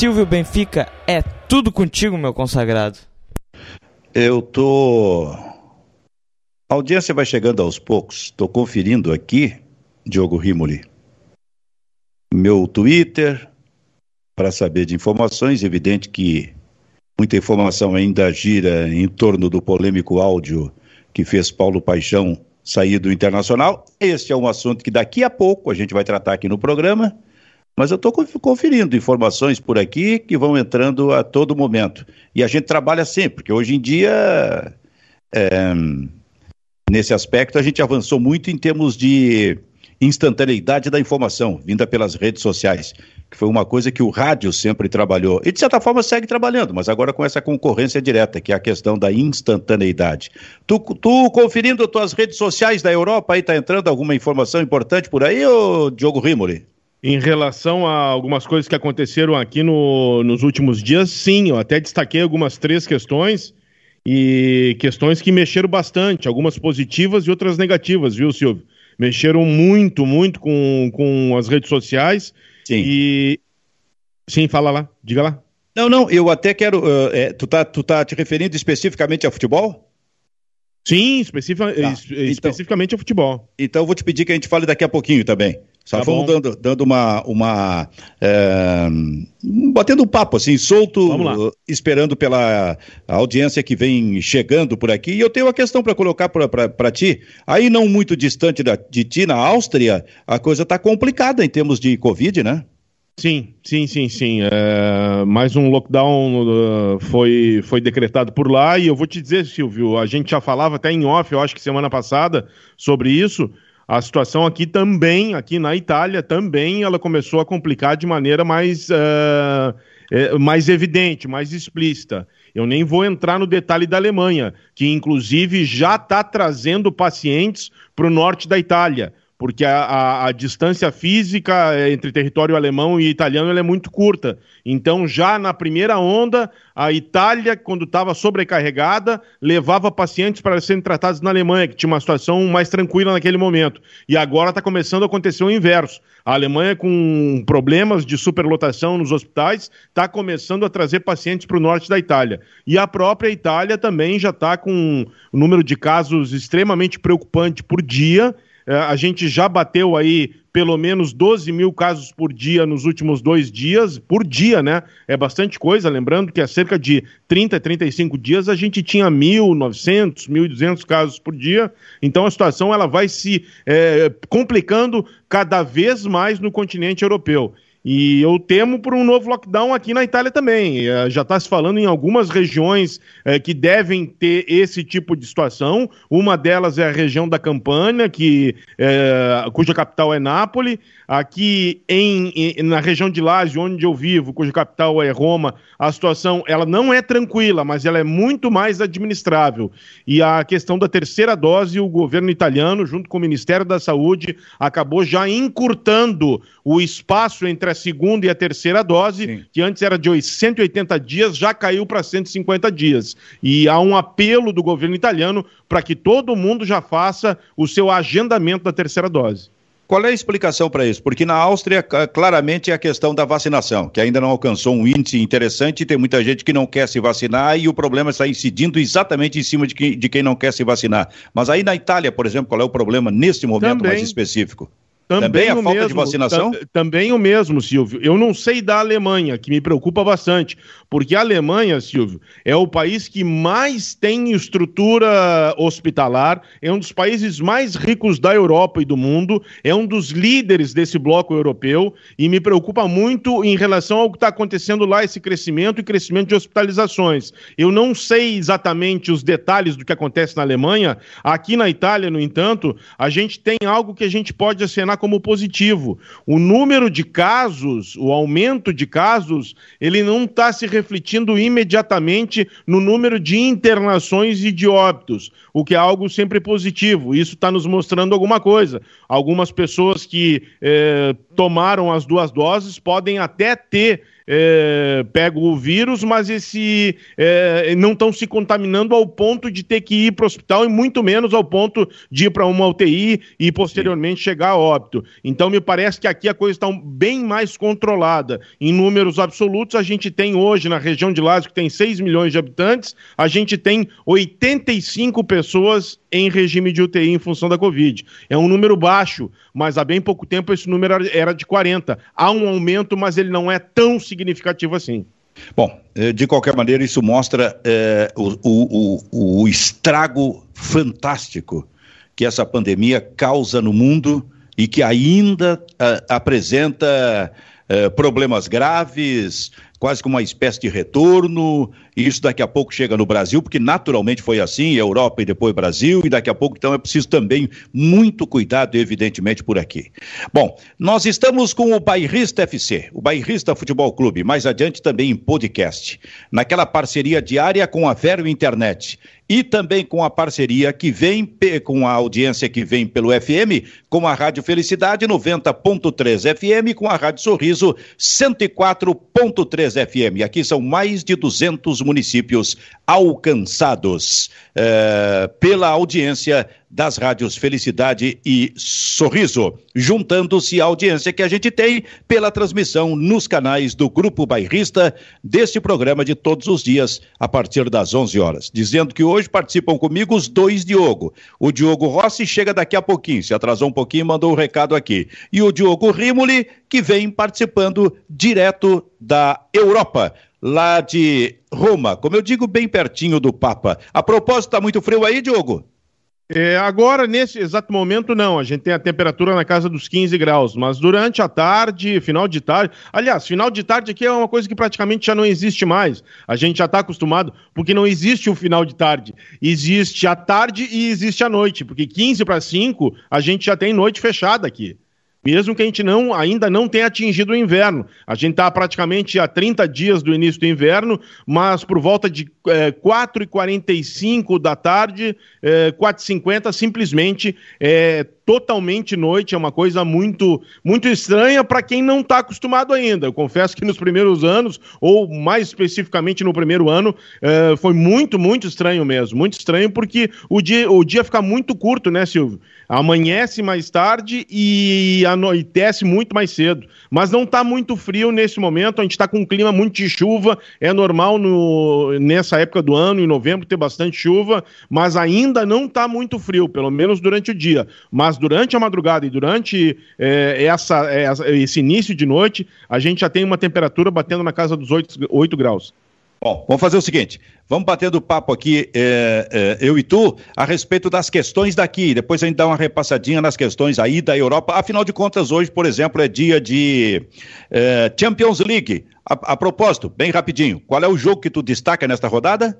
Silvio Benfica, é tudo contigo, meu consagrado. Eu tô. A audiência vai chegando aos poucos. Estou conferindo aqui, Diogo Rimoli, meu Twitter, para saber de informações. Evidente que muita informação ainda gira em torno do polêmico áudio que fez Paulo Paixão sair do Internacional. Este é um assunto que daqui a pouco a gente vai tratar aqui no programa. Mas eu estou conferindo informações por aqui que vão entrando a todo momento. E a gente trabalha sempre, porque hoje em dia, é, nesse aspecto, a gente avançou muito em termos de instantaneidade da informação, vinda pelas redes sociais, que foi uma coisa que o rádio sempre trabalhou. E, de certa forma, segue trabalhando, mas agora com essa concorrência direta, que é a questão da instantaneidade. Tu, tu conferindo tuas redes sociais da Europa, aí está entrando alguma informação importante por aí, ô Diogo Rimoli? Em relação a algumas coisas que aconteceram aqui no, nos últimos dias, sim, eu até destaquei algumas três questões e questões que mexeram bastante, algumas positivas e outras negativas, viu, Silvio? Mexeram muito, muito com, com as redes sociais. Sim. E. Sim, fala lá, diga lá. Não, não, eu até quero. Uh, é, tu, tá, tu tá te referindo especificamente ao futebol? Sim, especific, tá. então, especificamente ao futebol. Então eu vou te pedir que a gente fale daqui a pouquinho também. Só tá fomos dando, dando uma. uma é, batendo um papo assim, solto, esperando pela audiência que vem chegando por aqui. E eu tenho uma questão para colocar para ti. Aí, não muito distante da, de ti, na Áustria, a coisa está complicada em termos de Covid, né? Sim, sim, sim, sim. É, mais um lockdown uh, foi, foi decretado por lá e eu vou te dizer, Silvio, a gente já falava até em off, eu acho que semana passada, sobre isso. A situação aqui também, aqui na Itália, também ela começou a complicar de maneira mais, uh, mais evidente, mais explícita. Eu nem vou entrar no detalhe da Alemanha, que inclusive já está trazendo pacientes para o norte da Itália porque a, a, a, distância física entre território alemão e italiano é muito curta. Então, já na primeira onda, a Itália, quando estava sobrecarregada, levava pacientes para serem tratados na Alemanha, que tinha uma situação mais tranquila naquele momento. E agora está começando a acontecer o inverso. A Alemanha, com problemas de superlotação nos hospitais, está começando a trazer pacientes para o norte da Itália. E a própria Itália também já está com um número de casos extremamente preocupante por dia a gente já bateu aí pelo menos 12 mil casos por dia nos últimos dois dias, por dia, né? É bastante coisa, lembrando que há cerca de 30, 35 dias a gente tinha 1.900, 1.200 casos por dia, então a situação ela vai se é, complicando cada vez mais no continente europeu. E eu temo por um novo lockdown aqui na Itália também. É, já está se falando em algumas regiões é, que devem ter esse tipo de situação. Uma delas é a região da Campânia, que, é, cuja capital é Nápoles. Aqui em, em, na região de Lazio, onde eu vivo, cuja capital é Roma, a situação ela não é tranquila, mas ela é muito mais administrável. E a questão da terceira dose, o governo italiano, junto com o Ministério da Saúde, acabou já encurtando o espaço entre a segunda e a terceira dose, Sim. que antes era de 180 dias, já caiu para 150 dias. E há um apelo do governo italiano para que todo mundo já faça o seu agendamento da terceira dose. Qual é a explicação para isso? Porque na Áustria, claramente, é a questão da vacinação, que ainda não alcançou um índice interessante, tem muita gente que não quer se vacinar e o problema está incidindo exatamente em cima de, que, de quem não quer se vacinar. Mas aí na Itália, por exemplo, qual é o problema nesse momento Também. mais específico? Também, também a falta mesmo, de vacinação? também o mesmo, Silvio. Eu não sei da Alemanha, que me preocupa bastante, porque a Alemanha, Silvio, é o país que mais tem estrutura hospitalar, é um dos países mais ricos da Europa e do mundo, é um dos líderes desse bloco europeu e me preocupa muito em relação ao que está acontecendo lá, esse crescimento e crescimento de hospitalizações. Eu não sei exatamente os detalhes do que acontece na Alemanha. Aqui na Itália, no entanto, a gente tem algo que a gente pode acenar como positivo. O número de casos, o aumento de casos, ele não está se refletindo imediatamente no número de internações e de óbitos, o que é algo sempre positivo. Isso está nos mostrando alguma coisa. Algumas pessoas que eh, tomaram as duas doses podem até ter é, pegam o vírus, mas esse é, não estão se contaminando ao ponto de ter que ir para o hospital e muito menos ao ponto de ir para uma UTI e posteriormente chegar a óbito. Então me parece que aqui a coisa está bem mais controlada. Em números absolutos, a gente tem hoje na região de Lázaro, que tem 6 milhões de habitantes, a gente tem 85 pessoas em regime de UTI em função da Covid. É um número baixo, mas há bem pouco tempo esse número era de 40. Há um aumento, mas ele não é tão significativo assim. Bom, eh, de qualquer maneira, isso mostra é, o, o, o, estrago fantástico que essa pandemia causa no mundo e que ainda uh, apresenta uh, problemas graves, quase como uma espécie de retorno, e isso daqui a pouco chega no Brasil, porque naturalmente foi assim, Europa e depois Brasil, e daqui a pouco então é preciso também muito cuidado, evidentemente, por aqui. Bom, nós estamos com o Bairrista FC, o Bairrista Futebol Clube, mais adiante também em podcast, naquela parceria diária com a Vero Internet e também com a parceria que vem, com a audiência que vem pelo FM, com a Rádio Felicidade 90.3 FM, com a Rádio Sorriso 104.3 FM. Aqui são mais de 200 municípios alcançados eh, pela audiência das rádios Felicidade e Sorriso, juntando-se à audiência que a gente tem pela transmissão nos canais do Grupo Bairrista deste programa de todos os dias, a partir das 11 horas. Dizendo que hoje participam comigo os dois Diogo. O Diogo Rossi chega daqui a pouquinho, se atrasou um pouquinho, mandou o um recado aqui. E o Diogo Rimoli, que vem participando direto da Europa lá de Roma, como eu digo, bem pertinho do Papa. A propósito, está muito frio aí, Diogo? É, agora, nesse exato momento, não. A gente tem a temperatura na casa dos 15 graus, mas durante a tarde, final de tarde. Aliás, final de tarde aqui é uma coisa que praticamente já não existe mais. A gente já está acostumado, porque não existe o final de tarde. Existe a tarde e existe a noite, porque 15 para 5 a gente já tem noite fechada aqui mesmo que a gente não, ainda não tenha atingido o inverno. A gente está praticamente a 30 dias do início do inverno, mas por volta de é, 4h45 da tarde, é, 4h50, simplesmente é totalmente noite, é uma coisa muito, muito estranha para quem não está acostumado ainda. Eu confesso que nos primeiros anos, ou mais especificamente no primeiro ano, é, foi muito, muito estranho mesmo. Muito estranho porque o dia, o dia fica muito curto, né, Silvio? Amanhece mais tarde e anoitece muito mais cedo. Mas não está muito frio nesse momento, a gente está com um clima muito de chuva. É normal no, nessa época do ano, em novembro, ter bastante chuva, mas ainda não está muito frio, pelo menos durante o dia. Mas durante a madrugada e durante é, essa, esse início de noite, a gente já tem uma temperatura batendo na casa dos 8, 8 graus. Bom, vamos fazer o seguinte: vamos batendo papo aqui, é, é, eu e tu, a respeito das questões daqui. Depois a gente dá uma repassadinha nas questões aí da Europa. Afinal de contas, hoje, por exemplo, é dia de é, Champions League. A, a, propósito, bem rapidinho, qual é o jogo que tu destaca nesta rodada?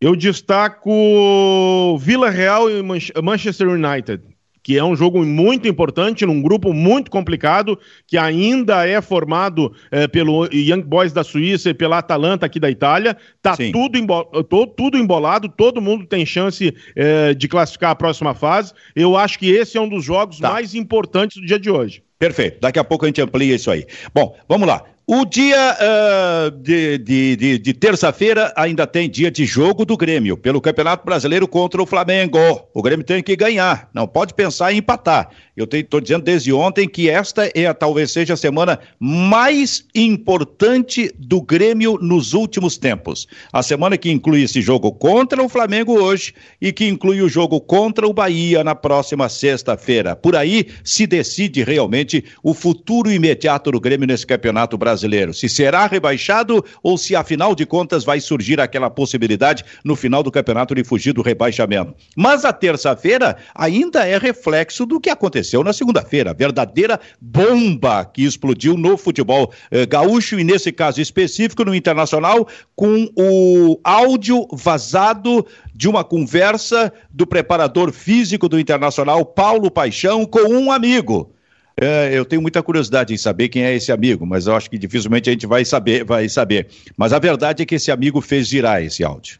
Eu destaco Vila Real e Manchester United que é um jogo muito importante, num grupo muito complicado, que ainda é formado é, pelo Young Boys da Suíça e pela Atalanta aqui da Itália. Tá tudo, embo to, tudo embolado, todo mundo tem chance é, de classificar a próxima fase. Eu acho que esse é um dos jogos tá. mais importantes do dia de hoje. Perfeito. Daqui a pouco a gente amplia isso aí. Bom, vamos lá. O dia uh, de, de, de, de terça-feira ainda tem dia de jogo do Grêmio, pelo Campeonato Brasileiro contra o Flamengo. O Grêmio tem que ganhar, não pode pensar em empatar. Eu estou dizendo desde ontem que esta é talvez seja a semana mais importante do Grêmio nos últimos tempos. A semana que inclui esse jogo contra o Flamengo hoje e que inclui o jogo contra o Bahia na próxima sexta-feira. Por aí se decide realmente o futuro imediato do Grêmio nesse Campeonato Brasileiro. Se será rebaixado ou se, afinal de contas, vai surgir aquela possibilidade no final do campeonato de fugir do rebaixamento. Mas a terça-feira ainda é reflexo do que aconteceu aconteceu na segunda-feira. Verdadeira bomba que explodiu no futebol eh, gaúcho e, nesse caso específico, no Internacional, com o áudio vazado de uma conversa do preparador físico do Internacional, Paulo Paixão, com um amigo. É, eu tenho muita curiosidade em saber quem é esse amigo, mas eu acho que dificilmente a gente vai saber, vai saber. Mas a verdade é que esse amigo fez girar esse áudio.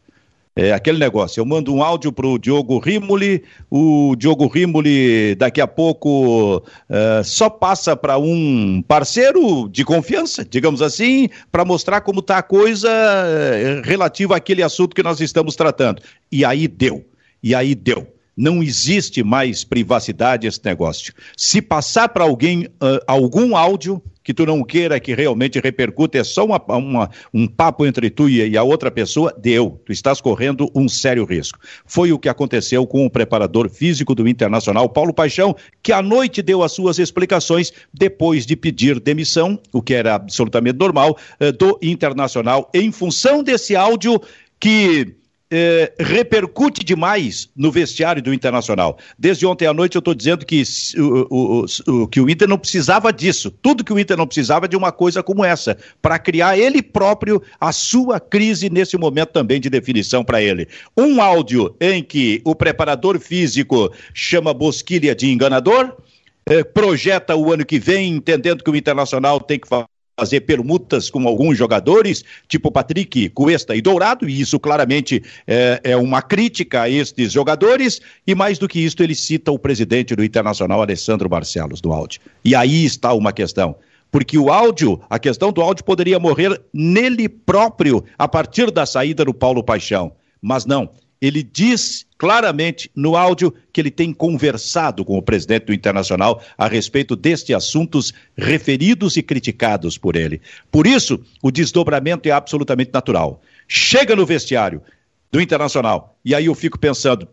É aquele negócio, eu mando um áudio para o Diogo Rimoli, o Diogo Rimoli daqui a pouco uh, só passa para um parceiro de confiança, digamos assim, para mostrar como está a coisa uh, relativa àquele assunto que nós estamos tratando. E aí deu, e aí deu. Não existe mais privacidade esse negócio. Se passar para alguém uh, algum áudio que tu não queira que realmente repercute, é só uma, uma, um papo entre tu e a outra pessoa, deu. Tu estás correndo um sério risco. Foi o que aconteceu com o preparador físico do Internacional, Paulo Paixão, que à noite deu as suas explicações depois de pedir demissão, o que era absolutamente normal, uh, do Internacional, em função desse áudio que é, repercute demais no vestiário do Internacional. Desde ontem à noite eu estou dizendo que o, o, o, que o Inter não precisava disso. Tudo que o Inter não precisava de uma coisa como essa, para criar ele próprio a sua crise nesse momento também de definição para ele. Um áudio em que o preparador físico chama Bosquilha de enganador, é, projeta o ano que vem, entendendo que o Internacional tem que fazer permutas com alguns jogadores, tipo Patrick, Cuesta e Dourado, e isso claramente é, é, uma crítica a estes jogadores, e mais do que isso, ele cita o presidente do Internacional, Alessandro Barcelos, do áudio. E aí está uma questão. Porque o áudio, a questão do áudio poderia morrer nele próprio a partir da saída do Paulo Paixão. Mas não, ele diz claramente no áudio que ele tem conversado com o presidente do Internacional a respeito destes assuntos referidos e criticados por ele. Por isso, o desdobramento é absolutamente natural. Chega no vestiário do Internacional, e aí eu fico pensando,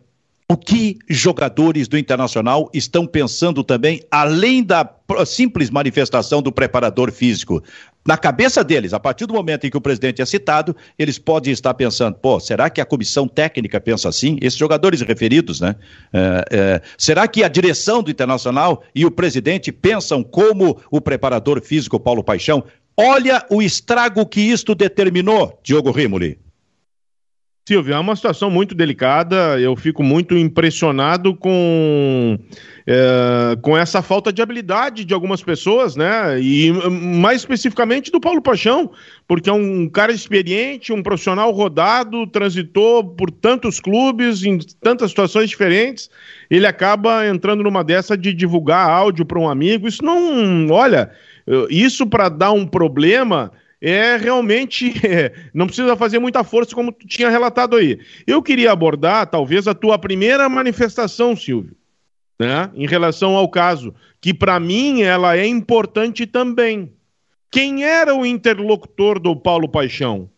o que jogadores do Internacional estão pensando também, além da simples manifestação do preparador físico? Na cabeça deles, a partir do momento em que o presidente é citado, eles podem estar pensando: pô, será que a comissão técnica pensa assim? Esses jogadores referidos, né? É, é, será que a direção do Internacional e o presidente pensam como o preparador físico Paulo Paixão? Olha o estrago que isto determinou, Diogo Rimoli. Silvio, é uma situação muito delicada. Eu fico muito impressionado com, é, com essa falta de habilidade de algumas pessoas, né? E mais especificamente do Paulo Paixão, porque é um cara experiente, um profissional rodado, transitou por tantos clubes, em tantas situações diferentes. Ele acaba entrando numa dessa de divulgar áudio para um amigo. Isso não. Olha, isso para dar um problema é realmente é, não precisa fazer muita força como tu tinha relatado aí. Eu queria abordar talvez a tua primeira manifestação, Silvio, né, em relação ao caso, que para mim ela é importante também. Quem era o interlocutor do Paulo Paixão?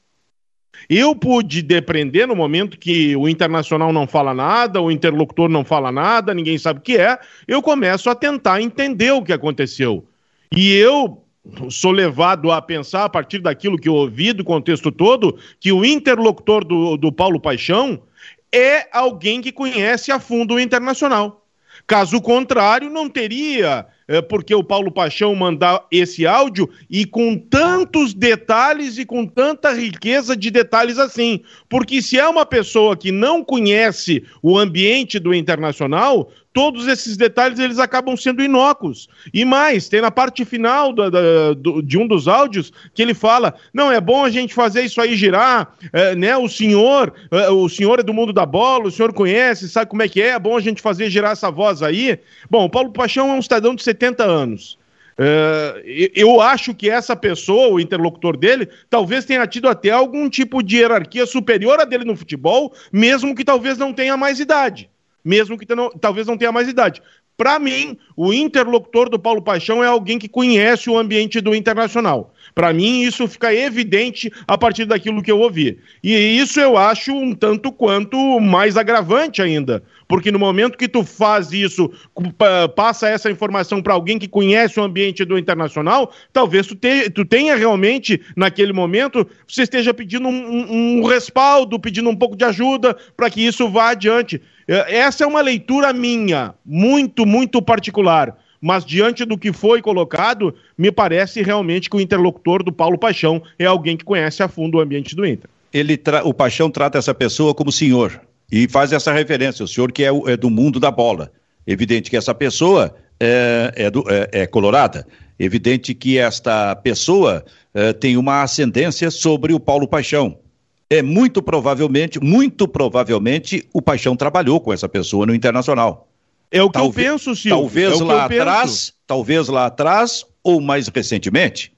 Eu pude depreender no momento que o internacional não fala nada, o interlocutor não fala nada, ninguém sabe o que é, eu começo a tentar entender o que aconteceu. E eu sou levado a pensar, a partir daquilo que eu ouvi do contexto todo, que o interlocutor do, do Paulo Paixão é alguém que conhece a fundo o internacional. Caso contrário, não teria é, porque o Paulo Paixão mandar esse áudio e com tantos detalhes e com tanta riqueza de detalhes assim. Porque se é uma pessoa que não conhece o ambiente do internacional, todos esses detalhes eles acabam sendo inócuos. E mais, tem na parte final da, da, do, de um dos áudios que ele fala: não, é bom a gente fazer isso aí girar, é, né? O senhor, é, o senhor é do mundo da bola, o senhor conhece, sabe como é que é, é bom a gente fazer girar essa voz aí. Bom, o Paulo Paixão é um cidadão de 70 anos. Uh, eu acho que essa pessoa, o interlocutor dele, talvez tenha tido até algum tipo de hierarquia superior a dele no futebol, mesmo que talvez não tenha mais idade mesmo que talvez não tenha mais idade. Para mim, o interlocutor do Paulo Paixão é alguém que conhece o ambiente do internacional. Para mim, isso fica evidente a partir daquilo que eu ouvi. E isso eu acho um tanto quanto mais agravante ainda. Porque no momento que tu faz isso, passa essa informação para alguém que conhece o ambiente do internacional, talvez tu, te, tu tenha realmente, naquele momento, você esteja pedindo um, um, respaldo, pedindo um pouco de ajuda para que isso vá adiante. É, essa é uma leitura minha, muito, muito particular. Mas diante do que foi colocado, me parece realmente que o interlocutor do Paulo Paixão é alguém que conhece a fundo o ambiente do Inter. Ele o Paixão trata essa pessoa como senhor e faz essa referência, o senhor que é, é do mundo da bola. Evidente que essa pessoa é, é, do, é, é colorada. Evidente que esta pessoa é, tem uma ascendência sobre o Paulo Paixão. é muito provavelmente, muito provavelmente, o Paixão trabalhou com essa pessoa no Internacional. É o que talvez, eu penso, Silvio. Talvez é lá atrás, talvez lá atrás, ou mais recentemente.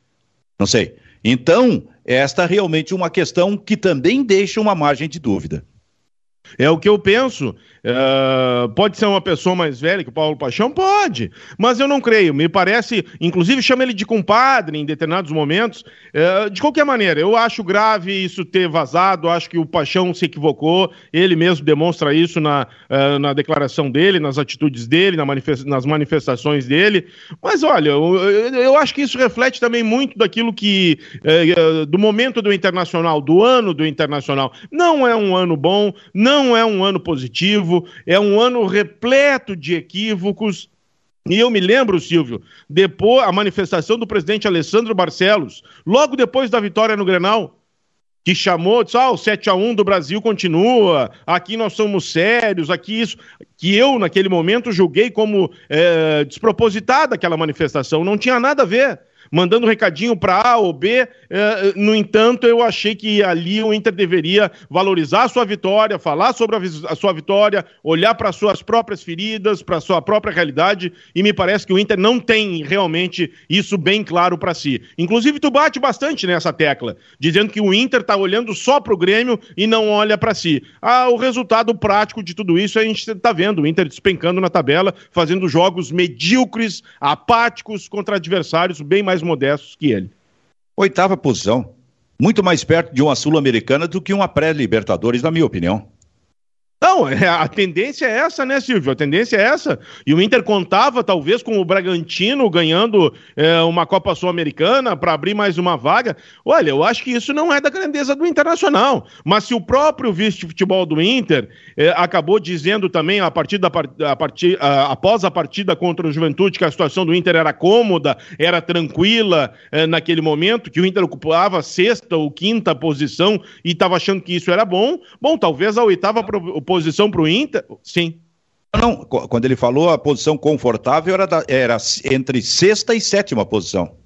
Não sei. Então, esta é realmente uma questão que também deixa uma margem de dúvida. É o que eu penso. Uh, pode ser uma pessoa mais velha que o Paulo Paixão? Pode, mas eu não creio. Me parece, inclusive chama ele de compadre em determinados momentos. Uh, de qualquer maneira, eu acho grave isso ter vazado, acho que o Paixão se equivocou, ele mesmo demonstra isso na, uh, na declaração dele, nas atitudes dele, na nas manifestações dele. Mas olha, eu, eu, acho que isso reflete também muito daquilo que, do momento do Internacional, do ano do Internacional. Não é um ano bom, não é um ano positivo é um ano repleto de equívocos. E eu me lembro, Silvio, depois a manifestação do presidente Alessandro Barcelos, logo depois da vitória no Grenal, que chamou, disse, ah, o 7 a 1 do Brasil continua, aqui nós somos sérios, aqui isso, que eu, naquele momento, julguei como é, despropositada aquela manifestação, não tinha nada a ver mandando um recadinho para A ou B. É, no entanto, eu achei que ali o Inter deveria valorizar a sua vitória, falar sobre a, a sua vitória, olhar para suas próprias feridas, para sua própria realidade, e me parece que o Inter não tem realmente isso bem claro para si. Inclusive, tu bate bastante nessa tecla, dizendo que o Inter está olhando só para o Grêmio e não olha para si. Ah, o resultado prático de tudo isso a gente está vendo, o Inter despencando na tabela, fazendo jogos medíocres, apáticos contra adversários bem mais mais modestos que ele. Oitava posição. Muito mais perto de uma Sul-Americana do que uma pré-Libertadores, na minha opinião. Não, é, a tendência é essa, né, Silvio? A tendência é essa. E o Inter contava, talvez, com o Bragantino ganhando é, uma Copa Sul-Americana para abrir mais uma vaga. Olha, eu acho que isso não é da grandeza do Internacional. Mas se o próprio vice-futebol do Inter é, acabou dizendo também, a partir da a partir, a, após a partida contra o Juventude, que a situação do Inter era cômoda, era tranquila é, naquele momento, que o Inter ocupava sexta ou quinta posição e estava achando que isso era bom, bom, talvez a oitava posição para o Inter? Sim. Não, quando ele falou a posição confortável era, da, era entre sexta e sétima posição.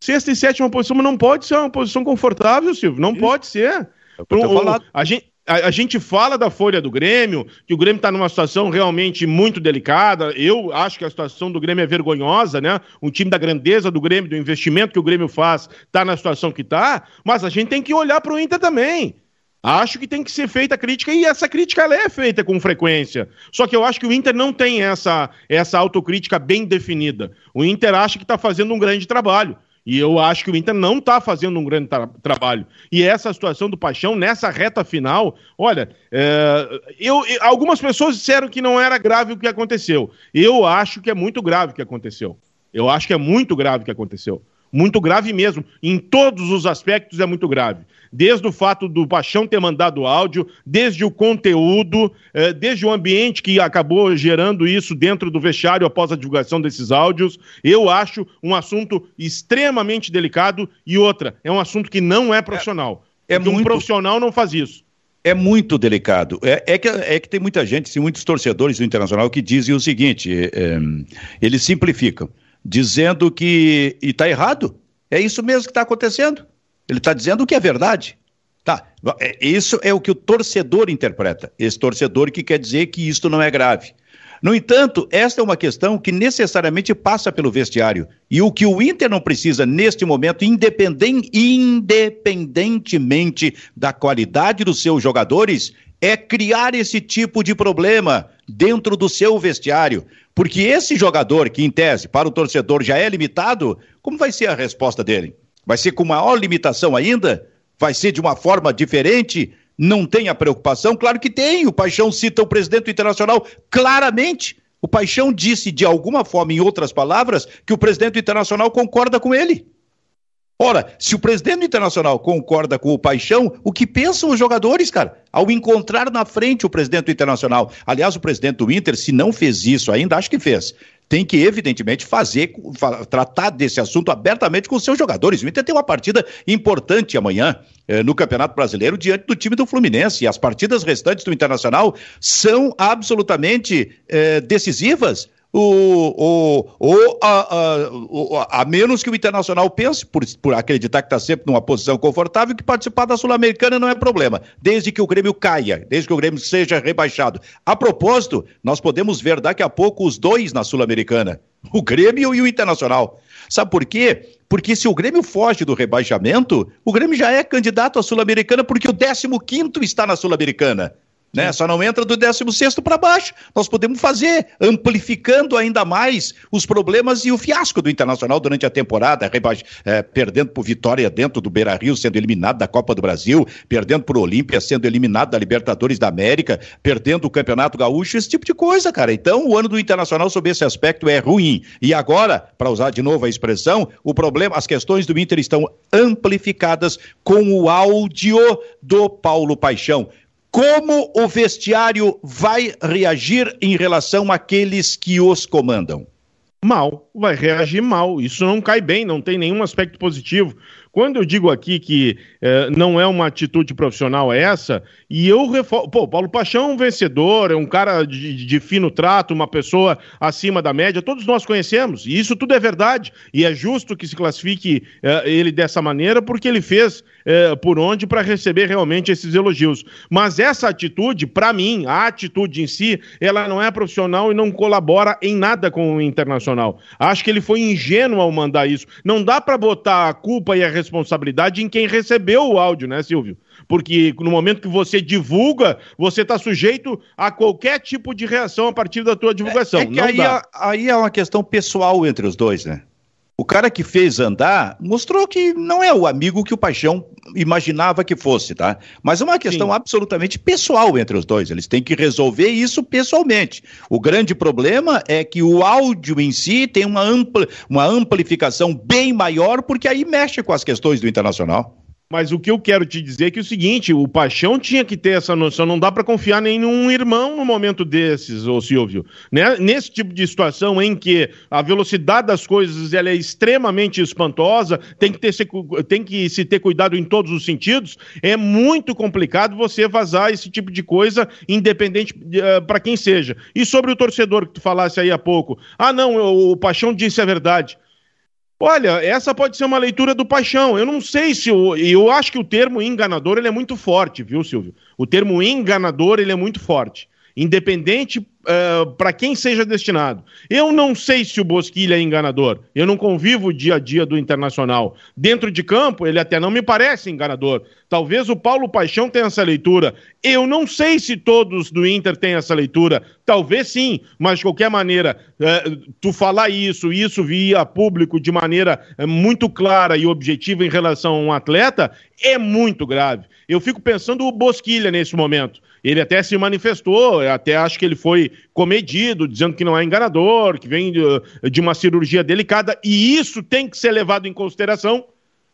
Sexta e sétima posição, mas não pode ser uma posição confortável, Silvio. Não Isso. pode ser. Um, a, gente, a, a, gente fala da folha do Grêmio, que o Grêmio está numa situação realmente muito delicada. Eu acho que a situação do Grêmio é vergonhosa, né? Um time da grandeza do Grêmio, do investimento que o Grêmio faz, está na situação que está. Mas a gente tem que olhar para o Inter também. Acho que tem que ser feita crítica e essa crítica ela é feita com frequência. Só que eu acho que o Inter não tem essa, essa autocrítica bem definida. O Inter acha que está fazendo um grande trabalho. E eu acho que o Inter não está fazendo um grande tra trabalho. E essa situação do Paixão, nessa reta final, olha, é, eu, algumas pessoas disseram que não era grave o que aconteceu. Eu acho que é muito grave o que aconteceu. Eu acho que é muito grave o que aconteceu. Muito grave mesmo. Em todos os aspectos é muito grave desde o fato do Paixão ter mandado áudio, desde o conteúdo, eh, desde o ambiente que acabou gerando isso dentro do vestiário após a divulgação desses áudios. Eu acho um assunto extremamente delicado e outra, é um assunto que não é profissional. É, é muito... Um profissional não faz isso. É muito delicado. É, é, que, é que tem muita gente, sim, muitos torcedores do Internacional que dizem o seguinte: é, eles simplificam, dizendo que. E está errado. É isso mesmo que está acontecendo. Ele está dizendo o que é verdade. Tá, é, isso é o que o torcedor interpreta. Esse torcedor que quer dizer que isto não é grave. No entanto, esta é uma questão que necessariamente passa pelo vestiário. E o que o Inter não precisa neste momento, independent, independentemente da qualidade dos seus jogadores, é criar esse tipo de problema dentro do seu vestiário. Porque esse jogador, que em tese para o torcedor já é limitado, como vai ser a resposta dele? Vai ser com maior limitação ainda? Vai ser de uma forma diferente? Não tem a preocupação? Claro que tem. O Paixão cita o presidente internacional claramente. O Paixão disse, de alguma forma, em outras palavras, que o presidente internacional concorda com ele. Ora, se o presidente Internacional concorda com o Paixão, o que pensam os jogadores, cara, ao encontrar na frente o presidente Internacional? Aliás, o presidente do Inter, se não fez isso ainda, acho que fez tem que, evidentemente, fazer, tratar desse assunto abertamente com seus jogadores. O Inter tem uma partida importante amanhã eh, no Campeonato Brasileiro diante do time do Fluminense. E as partidas restantes do Internacional são absolutamente eh, decisivas. O, o, o, a, a, a, menos que o Internacional pense, por, por acreditar que está sempre numa posição confortável, que participar da Sul-Americana não é problema, desde que o Grêmio caia, desde que o Grêmio seja rebaixado. A propósito, nós podemos ver daqui a pouco os dois na Sul-Americana, o Grêmio e o Internacional. Sabe por quê? Porque se o Grêmio foge do rebaixamento, o Grêmio já é candidato à Sul-Americana porque o 15 está na Sul-Americana. Né? Só não entra do 16 para baixo. Nós podemos fazer, amplificando ainda mais os problemas e o fiasco do Internacional durante a temporada, é, perdendo por Vitória dentro do Beira Rio, sendo eliminado da Copa do Brasil, perdendo por Olímpia, sendo eliminado da Libertadores da América, perdendo o Campeonato Gaúcho, esse tipo de coisa, cara. Então, o ano do Internacional, sob esse aspecto, é ruim. E agora, para usar de novo a expressão, o problema, as questões do Inter estão amplificadas com o áudio do Paulo Paixão. Como o vestiário vai reagir em relação àqueles que os comandam? Mal, vai reagir mal. Isso não cai bem, não tem nenhum aspecto positivo. Quando eu digo aqui que eh, não é uma atitude profissional essa, e eu reforço. Pô, Paulo Paixão é um vencedor, é um cara de, de, fino trato, uma pessoa acima da média, todos nós conhecemos, e isso tudo é verdade, e é justo que se classifique eh, ele dessa maneira, porque ele fez eh, por onde para receber realmente esses elogios. Mas essa atitude, para mim, a atitude em si, ela não é profissional e não colabora em nada com o internacional. Acho que ele foi ingênuo ao mandar isso. Não dá para botar a culpa e a responsabilidade em quem recebeu o áudio, né, Silvio? Porque no momento que você divulga, você está sujeito a qualquer tipo de reação a partir da tua divulgação. É, é que aí, é, aí é uma questão pessoal entre os dois, né? O cara que fez andar mostrou que não é o amigo que o Paixão imaginava que fosse, tá? Mas é uma questão Sim. absolutamente pessoal entre os dois. Eles têm que resolver isso pessoalmente. O grande problema é que o áudio em si tem uma, ampla, uma amplificação bem maior, porque aí mexe com as questões do internacional. Mas o que eu quero te dizer é que é o seguinte, o Paixão tinha que ter essa noção, não dá para confiar nem num irmão no momento desses, ô Silvio. Né? Nesse tipo de situação em que a velocidade das coisas ela é extremamente espantosa, tem que, ter, tem que se ter cuidado em todos os sentidos, é muito complicado você vazar esse tipo de coisa, independente uh, eh, para quem seja. E sobre o torcedor que tu falasse aí há pouco, ah não, o Paixão disse a verdade. Olha, essa pode ser uma leitura do paixão. Eu não sei se o, eu acho que o termo enganador ele é muito forte, viu, Silvio? O termo enganador ele é muito forte independente uh, eh, para quem seja destinado. Eu não sei se o Bosquilha é enganador. Eu não convivo o dia a dia do Internacional. Dentro de campo, ele até não me parece enganador. Talvez o Paulo Paixão tenha essa leitura. Eu não sei se todos do Inter têm essa leitura. Talvez sim, mas de qualquer maneira, uh, tu falar isso, isso via público de maneira uh, muito clara e objetiva em relação a um atleta, é muito grave. Eu fico pensando o Bosquilha nesse momento. Ele até se manifestou, até acho que ele foi comedido, dizendo que não é enganador, que vem de, de uma cirurgia delicada, e isso tem que ser levado em consideração.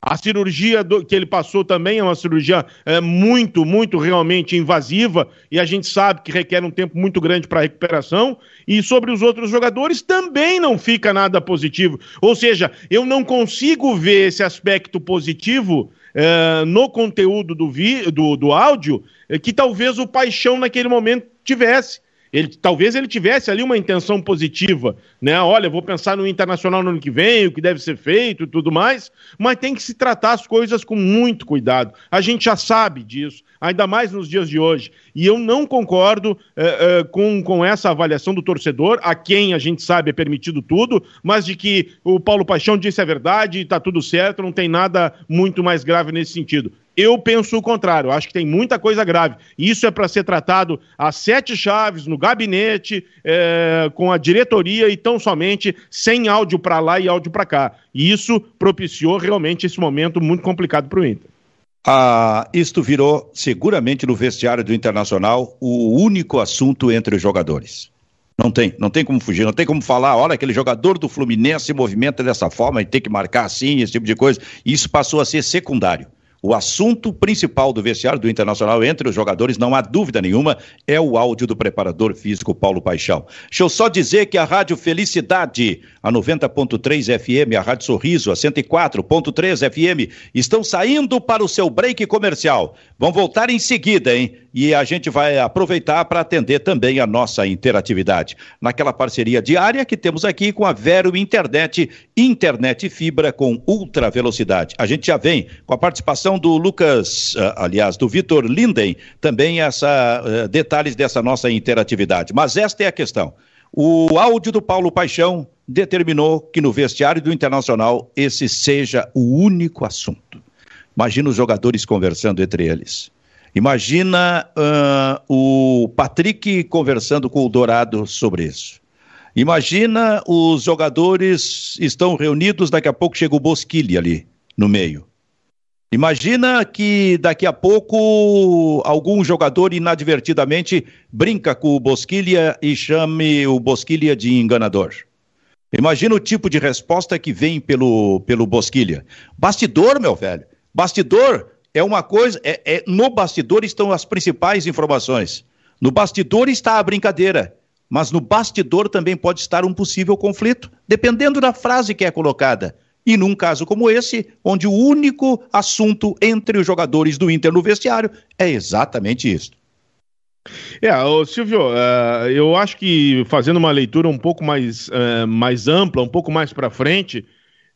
A cirurgia do, que ele passou também é uma cirurgia é, muito, muito realmente invasiva e a gente sabe que requer um tempo muito grande para recuperação. E sobre os outros jogadores também não fica nada positivo. Ou seja, eu não consigo ver esse aspecto positivo é, no conteúdo do, vi, do, do áudio é, que talvez o Paixão naquele momento tivesse. Ele, talvez ele tivesse ali uma intenção positiva, né? Olha, vou pensar no internacional no ano que vem, o que deve ser feito e tudo mais, mas tem que se tratar as coisas com muito cuidado. A gente já sabe disso, ainda mais nos dias de hoje. E eu não concordo é, é, com, com essa avaliação do torcedor, a quem a gente sabe é permitido tudo, mas de que o Paulo Paixão disse a verdade, está tudo certo, não tem nada muito mais grave nesse sentido. Eu penso o contrário, acho que tem muita coisa grave. Isso é para ser tratado a sete chaves, no gabinete, é, com a diretoria e tão somente sem áudio para lá e áudio para cá. E isso propiciou realmente esse momento muito complicado para o Inter. Ah, isto virou, seguramente, no vestiário do Internacional, o único assunto entre os jogadores. Não tem, não tem como fugir, não tem como falar, olha, aquele jogador do Fluminense se movimenta dessa forma e tem que marcar assim, esse tipo de coisa. Isso passou a ser secundário. O assunto principal do vestiário do Internacional entre os jogadores, não há dúvida nenhuma, é o áudio do preparador físico Paulo Paixão. Deixa eu só dizer que a Rádio Felicidade, a 90.3 FM, a Rádio Sorriso, a 104.3 FM, estão saindo para o seu break comercial. Vão voltar em seguida, hein? E a gente vai aproveitar para atender também a nossa interatividade. Naquela parceria diária que temos aqui com a Vero Internet, internet fibra com ultra velocidade. A gente já vem com a participação do Lucas, uh, aliás, do Vitor Linden, também essa uh, detalhes dessa nossa interatividade. Mas esta é a questão. O áudio do Paulo Paixão determinou que no vestiário do Internacional esse seja o único assunto. Imagina os jogadores conversando entre eles. Imagina uh, o Patrick conversando com o Dourado sobre isso. Imagina os jogadores estão reunidos, daqui a pouco chega o Bosquilha ali no meio. Imagina que daqui a pouco algum jogador inadvertidamente brinca com o Bosquilha e chame o Bosquilha de enganador. Imagina o tipo de resposta que vem pelo, pelo Bosquilha. Bastidor, meu velho. Bastidor é uma coisa. É, é, no bastidor estão as principais informações. No bastidor está a brincadeira. Mas no bastidor também pode estar um possível conflito, dependendo da frase que é colocada. E num caso como esse, onde o único assunto entre os jogadores do Inter no vestiário é exatamente isso. É, ô, Silvio, uh, eu acho que fazendo uma leitura um pouco mais, uh, mais ampla, um pouco mais para frente,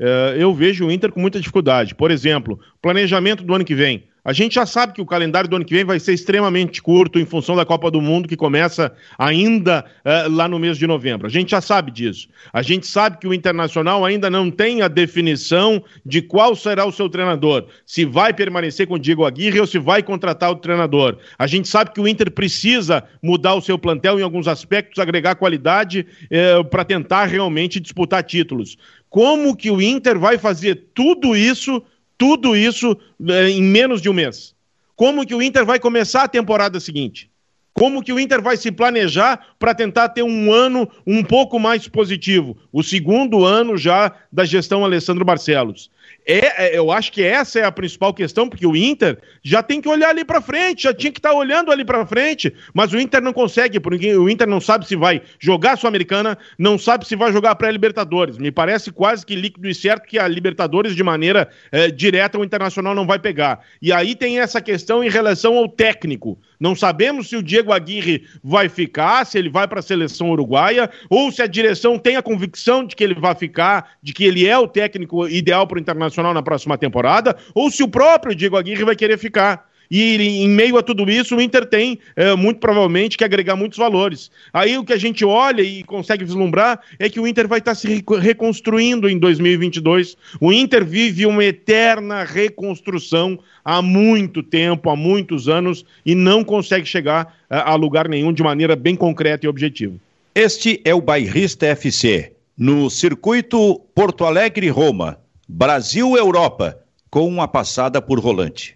uh, eu vejo o Inter com muita dificuldade. Por exemplo, planejamento do ano que vem. A gente já sabe que o calendário do ano que vem vai ser extremamente curto em função da Copa do Mundo, que começa ainda uh, lá no mês de novembro. A gente já sabe disso. A gente sabe que o Internacional ainda não tem a definição de qual será o seu treinador. Se vai permanecer com o Diego Aguirre ou se vai contratar o treinador. A gente sabe que o Inter precisa mudar o seu plantel em alguns aspectos, agregar qualidade uh, para tentar realmente disputar títulos. Como que o Inter vai fazer tudo isso? Tudo isso é, em menos de um mês. Como que o Inter vai começar a temporada seguinte? Como que o Inter vai se planejar para tentar ter um ano um pouco mais positivo? O segundo ano já da gestão Alessandro Barcelos. É, é, eu acho que essa é a principal questão, porque o Inter já tem que olhar ali para frente, já tinha que estar tá olhando ali para frente, mas o Inter não consegue, porque o Inter não sabe se vai jogar a Sul-Americana, não sabe se vai jogar pré-Libertadores. Me parece quase que líquido e certo que a Libertadores, de maneira é, direta, o Internacional não vai pegar. E aí tem essa questão em relação ao técnico. Não sabemos se o Diego Aguirre vai ficar, se ele vai para a seleção uruguaia, ou se a direção tem a convicção de que ele vai ficar, de que ele é o técnico ideal para o Internacional na próxima temporada, ou se o próprio Diego Aguirre vai querer ficar. E em meio a tudo isso, o Inter tem, é, muito provavelmente, que agregar muitos valores. Aí o que a gente olha e consegue vislumbrar é que o Inter vai estar se reconstruindo em 2022. O Inter vive uma eterna reconstrução há muito tempo, há muitos anos, e não consegue chegar a, eh, a lugar nenhum de maneira bem concreta e objetiva. Este é o Bairrista FC, no circuito Porto Alegre-Roma, Brasil-Europa, com uma passada por volante.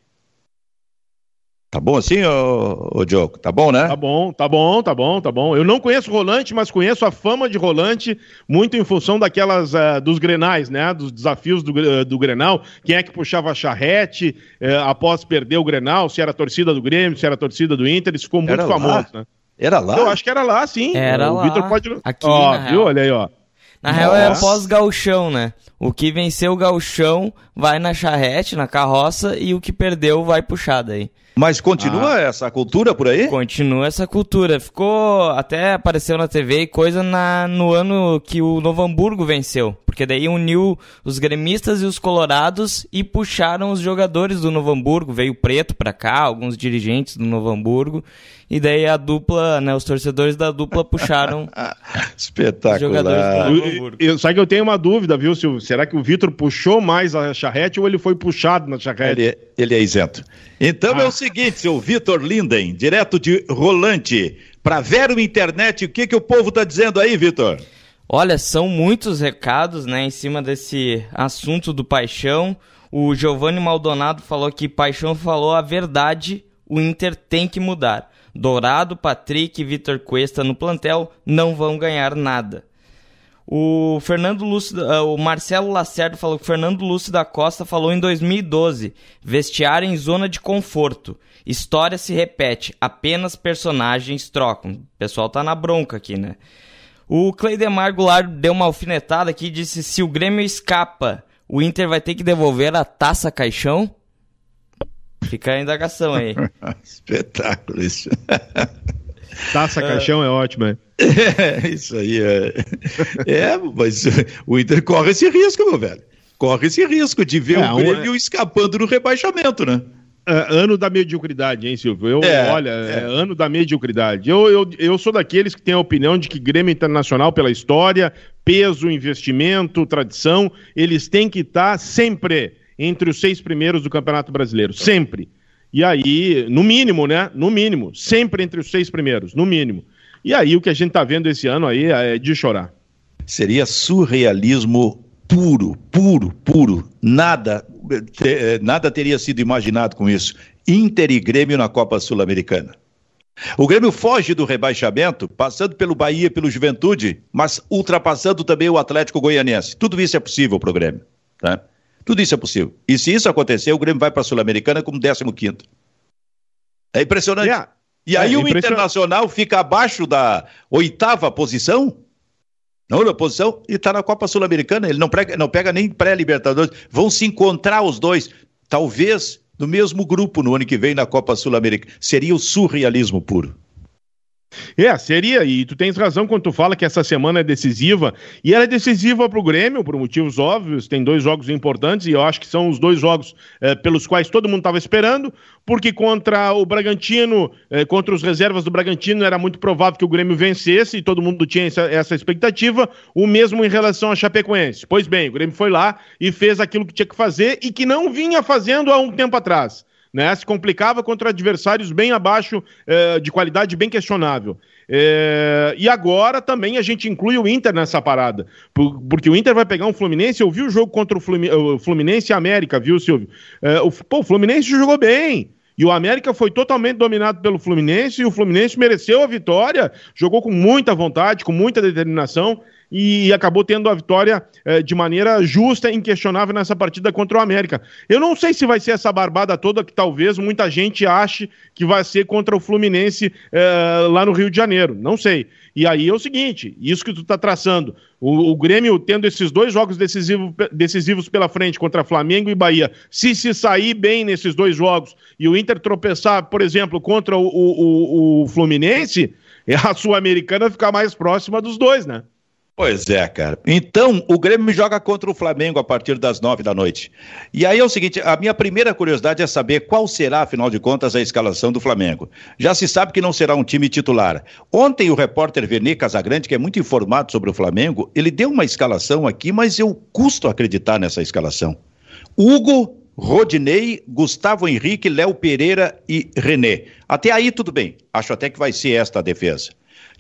Tá bom assim, ô, ô Diogo? Tá bom, né? Tá bom, tá bom, tá bom, tá bom. Eu não conheço Rolante, mas conheço a fama de Rolante muito em função daquelas uh, dos grenais, né? Dos desafios do, uh, do Grenal. Quem é que puxava a charrete uh, após perder o Grenal, se era a torcida do Grêmio, se era a torcida do Inter, isso ficou muito era famoso, lá? né? Era lá? Eu acho que era lá, sim. Era o lá. O Vitor pode. Aqui, ó, viu? Olha aí, ó. Na Nossa. real é pós-gauchão, né? O que venceu o gauchão vai na charrete, na carroça, e o que perdeu vai puxar daí. Mas continua ah, essa cultura por aí? Continua essa cultura. Ficou. Até apareceu na TV coisa na, no ano que o Novo Hamburgo venceu. Porque daí uniu os gremistas e os colorados e puxaram os jogadores do Novo Hamburgo. Veio preto pra cá, alguns dirigentes do Novo Hamburgo. E daí a dupla, né, os torcedores da dupla puxaram Espetacular. os jogadores do. Eu, só que eu tenho uma dúvida, viu, Silvio? Será que o Vitor puxou mais a charrete ou ele foi puxado na charrete? Ele, é, ele é isento. Então ah. é o seguinte, seu Vitor Linden, direto de Rolante, para Vero Internet, o que, que o povo está dizendo aí, Vitor? Olha, são muitos recados, né, em cima desse assunto do Paixão. O Giovanni Maldonado falou que Paixão falou a verdade, o Inter tem que mudar. Dourado, Patrick e Vitor Cuesta no plantel não vão ganhar nada. O Fernando Lúcio, uh, o Marcelo Lacerda falou que Fernando Lúcio da Costa falou em 2012: vestiário em zona de conforto. História se repete, apenas personagens trocam. O pessoal tá na bronca aqui, né? O Cleidemar Goulart deu uma alfinetada aqui e disse: se o Grêmio escapa, o Inter vai ter que devolver a taça caixão? Fica a indagação aí. Espetáculo isso. Taça caixão é, é ótimo, é. É, isso aí é. É, mas o Inter corre esse risco, meu velho. Corre esse risco de ver é, o Grêmio um... escapando no rebaixamento, né? É, ano da mediocridade, hein, Silvio? Eu, é, olha, é. é. ano da mediocridade. Eu, eu, eu sou daqueles que têm a opinião de que Grêmio Internacional, pela história, peso, investimento, tradição, eles têm que estar sempre entre os seis primeiros do Campeonato Brasileiro. Sempre. E aí, no mínimo, né? No mínimo. Sempre entre os seis primeiros, no mínimo. E aí, o que a gente está vendo esse ano aí é de chorar. Seria surrealismo puro, puro, puro. Nada, te, nada teria sido imaginado com isso. Inter e Grêmio na Copa Sul-Americana. O Grêmio foge do rebaixamento, passando pelo Bahia e pelo Juventude, mas ultrapassando também o Atlético Goianiense. Tudo isso é possível para o Grêmio. Tá? Tudo isso é possível. E se isso acontecer, o Grêmio vai para a Sul-Americana como 15. É impressionante. E aí é, o Internacional fica abaixo da oitava posição? Não, posição e está na Copa Sul-Americana. Ele não, prega, não pega nem pré-Libertadores. Vão se encontrar os dois. Talvez no mesmo grupo no ano que vem na Copa Sul-Americana. Seria o surrealismo puro. É, seria, e tu tens razão quando tu fala que essa semana é decisiva, e ela é decisiva para o Grêmio, por motivos óbvios, tem dois jogos importantes, e eu acho que são os dois jogos eh, pelos quais todo mundo estava esperando, porque contra o Bragantino, eh, contra os reservas do Bragantino, era muito provável que o Grêmio vencesse, e todo mundo tinha essa, essa expectativa, o mesmo em relação a Chapecoense. Pois bem, o Grêmio foi lá e fez aquilo que tinha que fazer, e que não vinha fazendo há um tempo atrás né? Se complicava contra adversários bem abaixo eh, de qualidade bem questionável. É, e agora também a gente inclui o Inter nessa parada. Por, porque o Inter vai pegar um Fluminense. Eu vi o jogo contra o Fluminense e América, viu, Silvio? É, o, pô, o Fluminense jogou bem. E o América foi totalmente dominado pelo Fluminense e o Fluminense mereceu a vitória, jogou com muita vontade, com muita determinação e acabou tendo a vitória eh, de maneira justa e inquestionável nessa partida contra o América. Eu não sei se vai ser essa barbada toda que talvez muita gente ache que vai ser contra o Fluminense eh, lá no Rio de Janeiro. Não sei. E aí é o seguinte: isso que tu está traçando, o, o, Grêmio tendo esses dois jogos decisivo, decisivos pela frente contra Flamengo e Bahia, se se sair bem nesses dois jogos e o Inter tropeçar, por exemplo, contra o, o, o Fluminense, a Sul-Americana ficar mais próxima dos dois, né? Pois é, cara. Então, o Grêmio joga contra o Flamengo a partir das nove da noite. E aí é o seguinte: a minha primeira curiosidade é saber qual será, afinal de contas, a escalação do Flamengo. Já se sabe que não será um time titular. Ontem, o repórter Vene Casagrande, que é muito informado sobre o Flamengo, ele deu uma escalação aqui, mas eu custo acreditar nessa escalação. Hugo, Rodinei, Gustavo Henrique, Léo Pereira e René. Até aí tudo bem. Acho até que vai ser esta a defesa.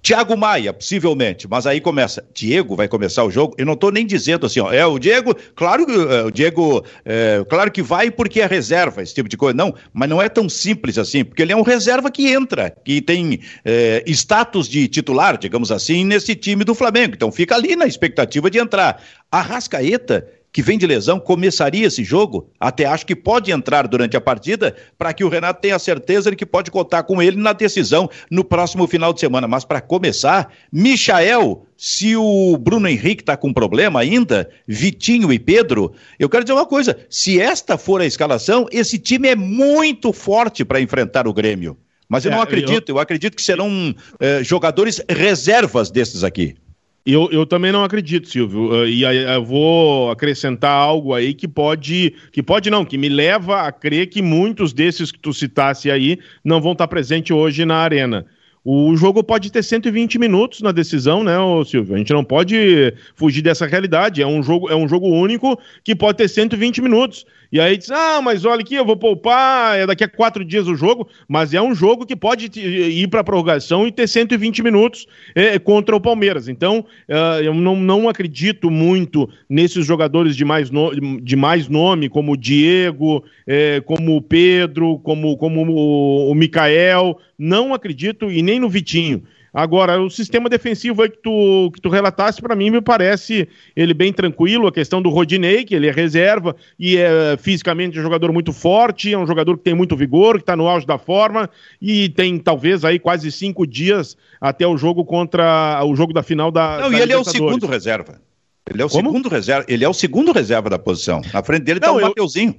Thiago Maia, possivelmente, mas aí começa. Diego vai começar o jogo. Eu não estou nem dizendo assim, ó, é o Diego, claro que é, o Diego, é, claro que vai porque é reserva, esse tipo de coisa. Não, mas não é tão simples assim, porque ele é um reserva que entra, que tem é, status de titular, digamos assim, nesse time do Flamengo. Então fica ali na expectativa de entrar. A Rascaeta que vem de lesão, começaria esse jogo, até acho que pode entrar durante a partida, para que o Renato tenha certeza de que pode contar com ele na decisão no próximo final de semana. Mas para começar, Michael, se o Bruno Henrique está com problema ainda, Vitinho e Pedro, eu quero dizer uma coisa: se esta for a escalação, esse time é muito forte para enfrentar o Grêmio. Mas eu é, não acredito, eu... eu... acredito que serão eh, jogadores reservas desses aqui. Eu, eu também não acredito, Silvio. Uh, e aí eu vou acrescentar algo aí que pode. Que pode não, que me leva a crer que muitos desses que tu citasse aí não vão estar presentes hoje na arena. O jogo pode ter 120 minutos na decisão, né, Silvio? A gente não pode fugir dessa realidade. É um jogo, é um jogo único que pode ter 120 minutos. E aí diz: ah, mas olha aqui, eu vou poupar, é daqui a quatro dias o jogo, mas é um jogo que pode ir para a prorrogação e ter 120 minutos é, contra o Palmeiras. Então, uh, eu não, não acredito muito nesses jogadores de mais, no, de mais nome, como o Diego, é, como o Pedro, como, como o, o Mikael. Não acredito e nem no Vitinho. Agora, o sistema defensivo aí que tu, que tu relatasse, para mim, me parece ele bem tranquilo. A questão do Rodinei, que ele é reserva e é fisicamente um jogador muito forte, é um jogador que tem muito vigor, que está no auge da forma e tem talvez aí quase cinco dias até o jogo contra o jogo da final da. Não, da e ele é o segundo reserva. Ele é o Como? segundo reserva. Ele é o segundo reserva da posição. Na frente dele está o Mateuzinho.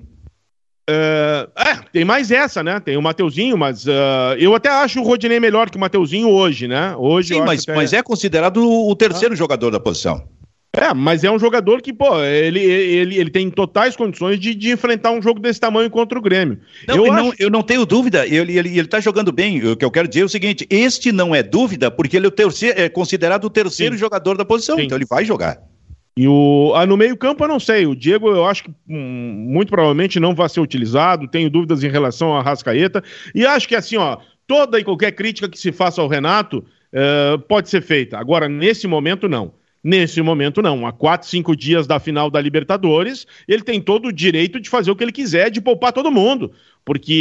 Uh, é, tem mais essa, né? Tem o Mateuzinho, mas uh, eu até acho o Rodinei melhor que o Mateuzinho hoje, né? Hoje Sim, mas, até... mas é considerado o terceiro ah. jogador da posição. É, mas é um jogador que, pô, ele, ele, ele tem totais condições de, de enfrentar um jogo desse tamanho contra o Grêmio. Não, eu, acho... não, eu não tenho dúvida, ele, ele, ele tá jogando bem. O que eu quero dizer é o seguinte: este não é dúvida, porque ele é, terceiro, é considerado o terceiro Sim. jogador da posição, Sim. então ele vai jogar. E o, ah, no meio-campo eu não sei. O Diego, eu acho que hum, muito provavelmente não vai ser utilizado. Tenho dúvidas em relação a Rascaeta. E acho que assim, ó, toda e qualquer crítica que se faça ao Renato uh, pode ser feita. Agora, nesse momento, não. Nesse momento, não. Há quatro, cinco dias da final da Libertadores, ele tem todo o direito de fazer o que ele quiser, de poupar todo mundo. Porque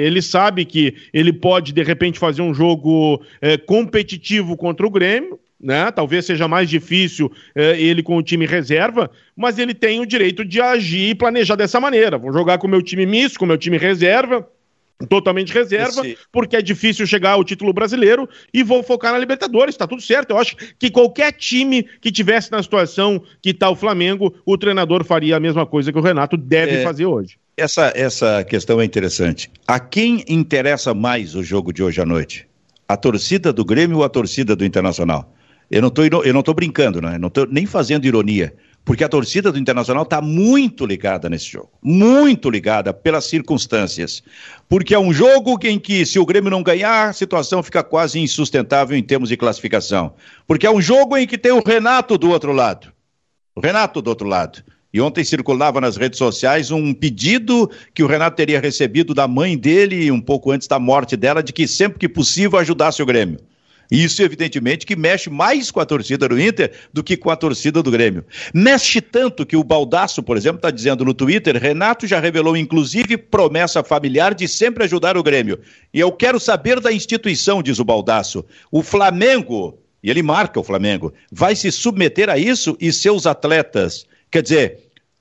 ele sabe que ele pode, de repente, fazer um jogo é, competitivo contra o Grêmio, né? Talvez seja mais difícil é, ele com o time reserva, mas ele tem o direito de agir e planejar dessa maneira. Vou jogar com o meu time misto, com o meu time reserva, totalmente reserva, Esse... porque é difícil chegar ao título brasileiro e vou focar na Libertadores, tá tudo certo. Eu acho que qualquer time que tivesse na situação que tá o Flamengo, o treinador faria a mesma coisa que o Renato deve é... fazer hoje. Essa, essa questão é interessante. A quem interessa mais o jogo de hoje à noite? A torcida do Grêmio ou a torcida do Internacional? Eu não estou brincando, né? não estou nem fazendo ironia, porque a torcida do Internacional está muito ligada nesse jogo, muito ligada pelas circunstâncias, porque é um jogo em que se o Grêmio não ganhar, a situação fica quase insustentável em termos de classificação, porque é um jogo em que tem o Renato do outro lado, o Renato do outro lado. E ontem circulava nas redes sociais um pedido que o Renato teria recebido da mãe dele, um pouco antes da morte dela, de que sempre que possível ajudasse o Grêmio. Isso, evidentemente, que mexe mais com a torcida do Inter do que com a torcida do Grêmio. Mexe tanto que o Baldaço, por exemplo, está dizendo no Twitter: Renato já revelou, inclusive, promessa familiar de sempre ajudar o Grêmio. E eu quero saber da instituição, diz o Baldaço. O Flamengo, e ele marca o Flamengo, vai se submeter a isso e seus atletas. Quer dizer,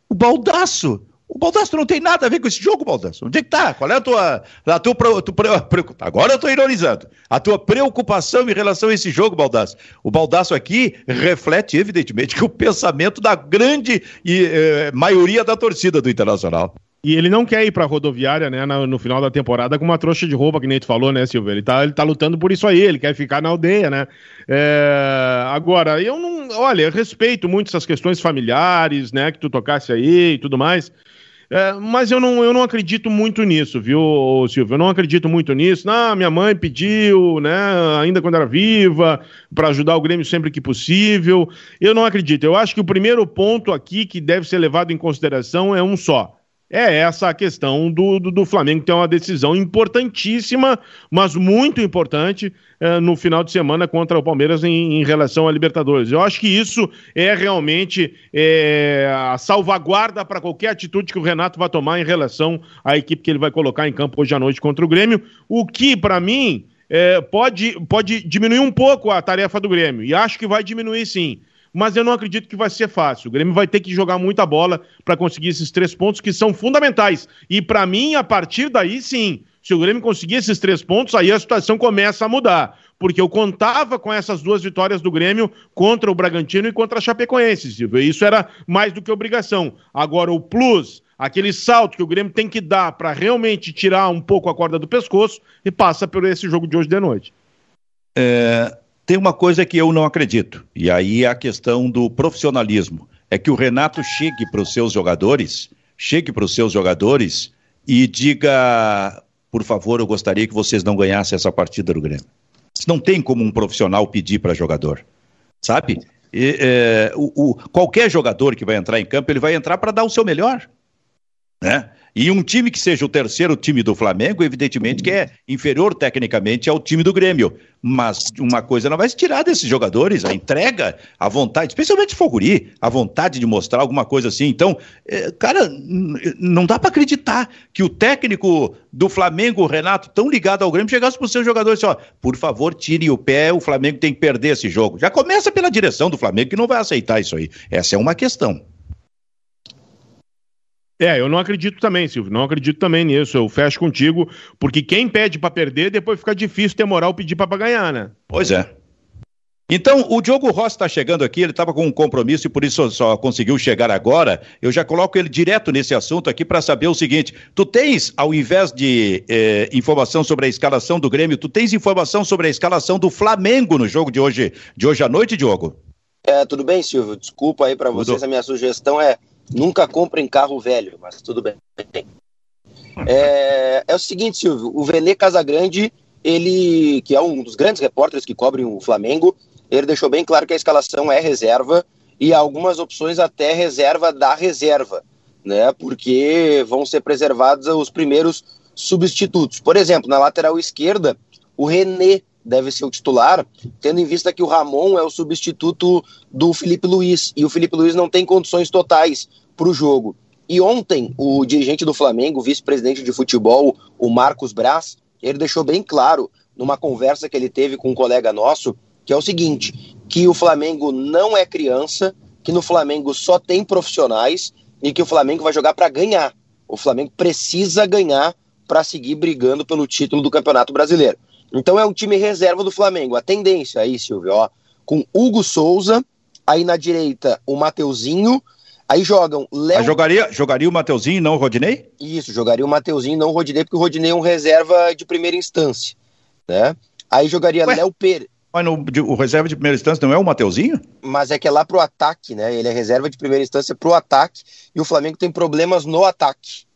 o Baldaço o Baldasso não tem nada a ver com esse jogo, Baldasso. Onde é que tá? Qual é a tua. A tua, agora eu estou ironizando. A tua preocupação em relação a esse jogo, Baldasso. O Baldasso aqui reflete, evidentemente, que o pensamento da grande e, eh, maioria da torcida do Internacional. E ele não quer ir pra rodoviária, né, no, no, final da temporada com uma trouxa de roupa, que nem tu falou, né, Silvio? Ele tá, ele tá lutando por isso aí, ele quer ficar na aldeia, né? É... Agora, eu não. Olha, eu respeito muito essas questões familiares, né, que tu tocasse aí e tudo mais. É, mas eu não, eu não acredito muito nisso, viu, Silvio? Eu não acredito muito nisso. Ah, minha mãe pediu, né, ainda quando era viva, para ajudar o Grêmio sempre que possível. Eu não acredito. Eu acho que o primeiro ponto aqui que deve ser levado em consideração é um só é essa a questão do, do, do, Flamengo ter uma decisão importantíssima, mas muito importante é, no final de semana contra o Palmeiras em, em, relação à Libertadores. Eu acho que isso é realmente é, a salvaguarda para qualquer atitude que o Renato vai tomar em relação à equipe que ele vai colocar em campo hoje à noite contra o Grêmio, o que, para mim, é, pode, pode diminuir um pouco a tarefa do Grêmio, e acho que vai diminuir sim mas eu não acredito que vai ser fácil. O Grêmio vai ter que jogar muita bola para conseguir esses três pontos que são fundamentais. E para mim, a partir daí, sim, se o Grêmio conseguir esses três pontos, aí a situação começa a mudar. Porque eu contava com essas duas vitórias do Grêmio contra o Bragantino e contra a Chapecoense, Silvio. Isso era mais do que obrigação. Agora, o plus, aquele salto que o Grêmio tem que dar para realmente tirar um pouco a corda do pescoço, e passa por esse jogo de hoje de noite. É, tem uma coisa que eu não acredito, e aí é a questão do profissionalismo. É que o Renato chegue para os seus jogadores, chegue para os seus jogadores e diga: por favor, eu gostaria que vocês não ganhassem essa partida do Grêmio. Não tem como um profissional pedir para jogador, sabe? E, é, o, o, qualquer jogador que vai entrar em campo, ele vai entrar para dar o seu melhor, né? E um time que seja o terceiro time do Flamengo, evidentemente que é inferior tecnicamente ao time do Grêmio. Mas uma coisa não vai se tirar desses jogadores, a entrega, a vontade, especialmente o Foguri, a vontade de mostrar alguma coisa assim. Então, é, cara, não dá para acreditar que o técnico do Flamengo, o Renato, tão ligado ao Grêmio, chegasse para seus jogadores e assim, ó, por favor, tire o pé, o Flamengo tem que perder esse jogo. Já começa pela direção do Flamengo, que não vai aceitar isso aí. Essa é uma questão. É, eu não acredito também, Silvio. Não acredito também nisso. Eu fecho contigo, porque quem pede para perder, depois fica difícil ter moral pedir para ganhar, né? Pois é. Então, o Diogo Rossi está chegando aqui, ele estava com um compromisso e por isso só conseguiu chegar agora. Eu já coloco ele direto nesse assunto aqui para saber o seguinte: tu tens, ao invés de eh, informação sobre a escalação do Grêmio, tu tens informação sobre a escalação do Flamengo no jogo de hoje, de hoje à noite, Diogo? É, tudo bem, Silvio. Desculpa aí para vocês, a minha sugestão é Nunca comprem carro velho, mas tudo bem. É, é o seguinte, Silvio, o Vene Casagrande, ele, que é um dos grandes repórteres que cobrem o Flamengo, ele deixou bem claro que a escalação é reserva e algumas opções até reserva da reserva, né? Porque vão ser preservados os primeiros substitutos. Por exemplo, na lateral esquerda, o René deve ser o titular, tendo em vista que o Ramon é o substituto do Felipe Luiz e o Felipe Luiz não tem condições totais para o jogo. E ontem, o dirigente do Flamengo, vice-presidente de futebol, o Marcos Braz, ele deixou bem claro, numa conversa que ele teve com um colega nosso, que é o seguinte: que o Flamengo não é criança, que no Flamengo só tem profissionais e que o Flamengo vai jogar para ganhar. O Flamengo precisa ganhar para seguir brigando pelo título do Campeonato Brasileiro. Então é um time reserva do Flamengo. A tendência aí, Silvio, ó, com Hugo Souza, aí na direita o Mateuzinho, aí jogam Léo... Jogaria, jogaria o Mateuzinho e não o Rodinei? Isso, jogaria o Mateuzinho e não o Rodinei, porque o Rodinei é um reserva de primeira instância, né? Aí jogaria Léo Pereira. Mas no, de, o reserva de primeira instância não é o Mateuzinho? Mas é que é lá pro ataque, né? Ele é reserva de primeira instância pro ataque e o Flamengo tem problemas no ataque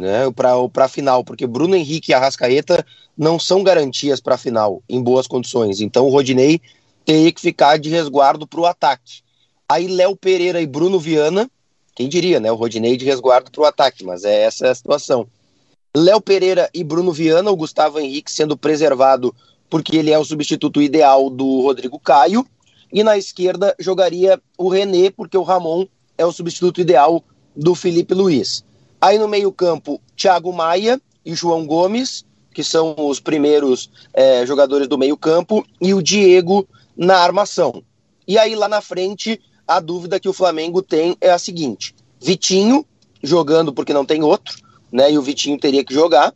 né, para a final, porque Bruno Henrique e Arrascaeta não são garantias para a final em boas condições. Então o Rodinei teria que ficar de resguardo para o ataque. Aí Léo Pereira e Bruno Viana, quem diria, né? O Rodinei de resguardo para o ataque, mas é essa a situação. Léo Pereira e Bruno Viana, o Gustavo Henrique sendo preservado porque ele é o substituto ideal do Rodrigo Caio. E na esquerda jogaria o René, porque o Ramon é o substituto ideal do Felipe Luiz. Aí no meio-campo, Thiago Maia e João Gomes, que são os primeiros é, jogadores do meio-campo, e o Diego na armação. E aí lá na frente, a dúvida que o Flamengo tem é a seguinte: Vitinho jogando porque não tem outro, né? E o Vitinho teria que jogar.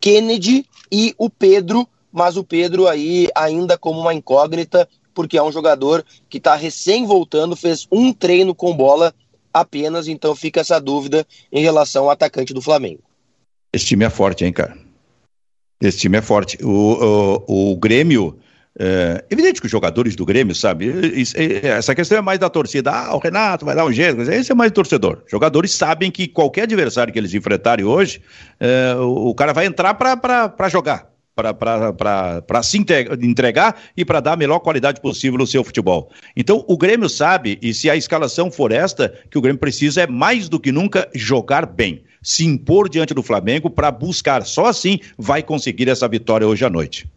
Kennedy e o Pedro, mas o Pedro aí ainda como uma incógnita, porque é um jogador que está recém voltando, fez um treino com bola apenas, então fica essa dúvida em relação ao atacante do Flamengo. Esse time é forte, hein, cara? Esse time é forte. O, o, o Grêmio. É evidente que os jogadores do Grêmio, sabe? Essa questão é mais da torcida. Ah, o Renato vai dar um jeito. Esse é mais torcedor. Jogadores sabem que qualquer adversário que eles enfrentarem hoje, é, o cara vai entrar para jogar para se entregar e para dar a melhor qualidade possível no seu futebol. Então, o Grêmio sabe, e se a escalação for esta, que o Grêmio precisa é mais do que nunca jogar bem, se impor diante do Flamengo para buscar. Só assim vai conseguir essa vitória hoje à noite.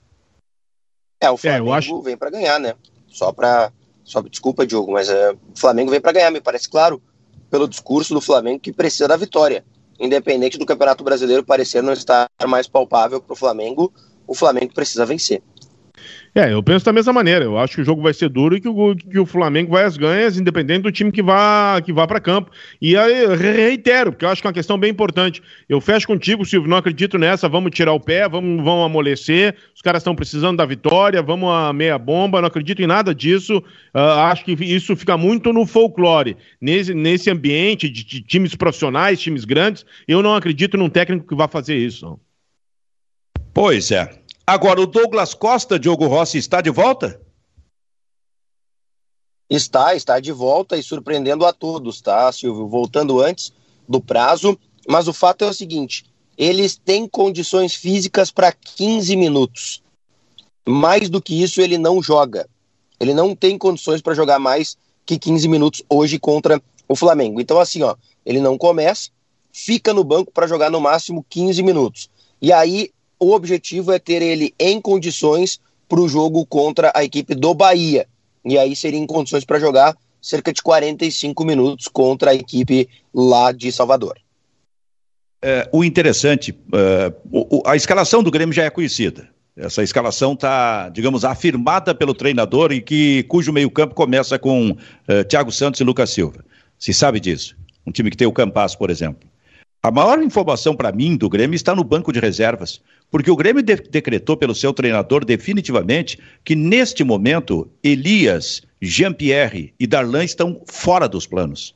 É, o Flamengo é, acho... vem para ganhar, né? Só para. Só, desculpa, Diogo, mas é, o Flamengo vem para ganhar, me parece claro, pelo discurso do Flamengo que precisa da vitória. Independente do Campeonato Brasileiro parecer não estar mais palpável para o Flamengo, o Flamengo precisa vencer. É, eu penso da mesma maneira. Eu acho que o jogo vai ser duro e que o, que o Flamengo vai às ganhas, independente do time que vá, que vá para campo. E aí, reitero, porque eu acho que é uma questão bem importante. Eu fecho contigo, Silvio, não acredito nessa. Vamos tirar o pé, vamos, vamos amolecer. Os caras estão precisando da vitória, vamos a meia bomba. Não acredito em nada disso. Uh, acho que isso fica muito no folclore. Nesse, nesse ambiente de, de times profissionais, times grandes, eu não acredito num técnico que vá fazer isso. Pois é. Agora, o Douglas Costa, Diogo Rossi, está de volta? Está, está de volta e surpreendendo a todos, tá, Silvio? Voltando antes do prazo, mas o fato é o seguinte: eles têm condições físicas para 15 minutos. Mais do que isso, ele não joga. Ele não tem condições para jogar mais que 15 minutos hoje contra o Flamengo. Então, assim, ó, ele não começa, fica no banco para jogar no máximo 15 minutos. E aí o objetivo é ter ele em condições para o jogo contra a equipe do Bahia. E aí seria em condições para jogar cerca de 45 minutos contra a equipe lá de Salvador. É, o interessante, é, a escalação do Grêmio já é conhecida. Essa escalação está, digamos, afirmada pelo treinador e que cujo meio-campo começa com é, Thiago Santos e Lucas Silva. Se sabe disso. Um time que tem o Campas, por exemplo. A maior informação para mim do Grêmio está no banco de reservas, porque o Grêmio de decretou pelo seu treinador definitivamente que neste momento Elias, Jean-Pierre e Darlan estão fora dos planos.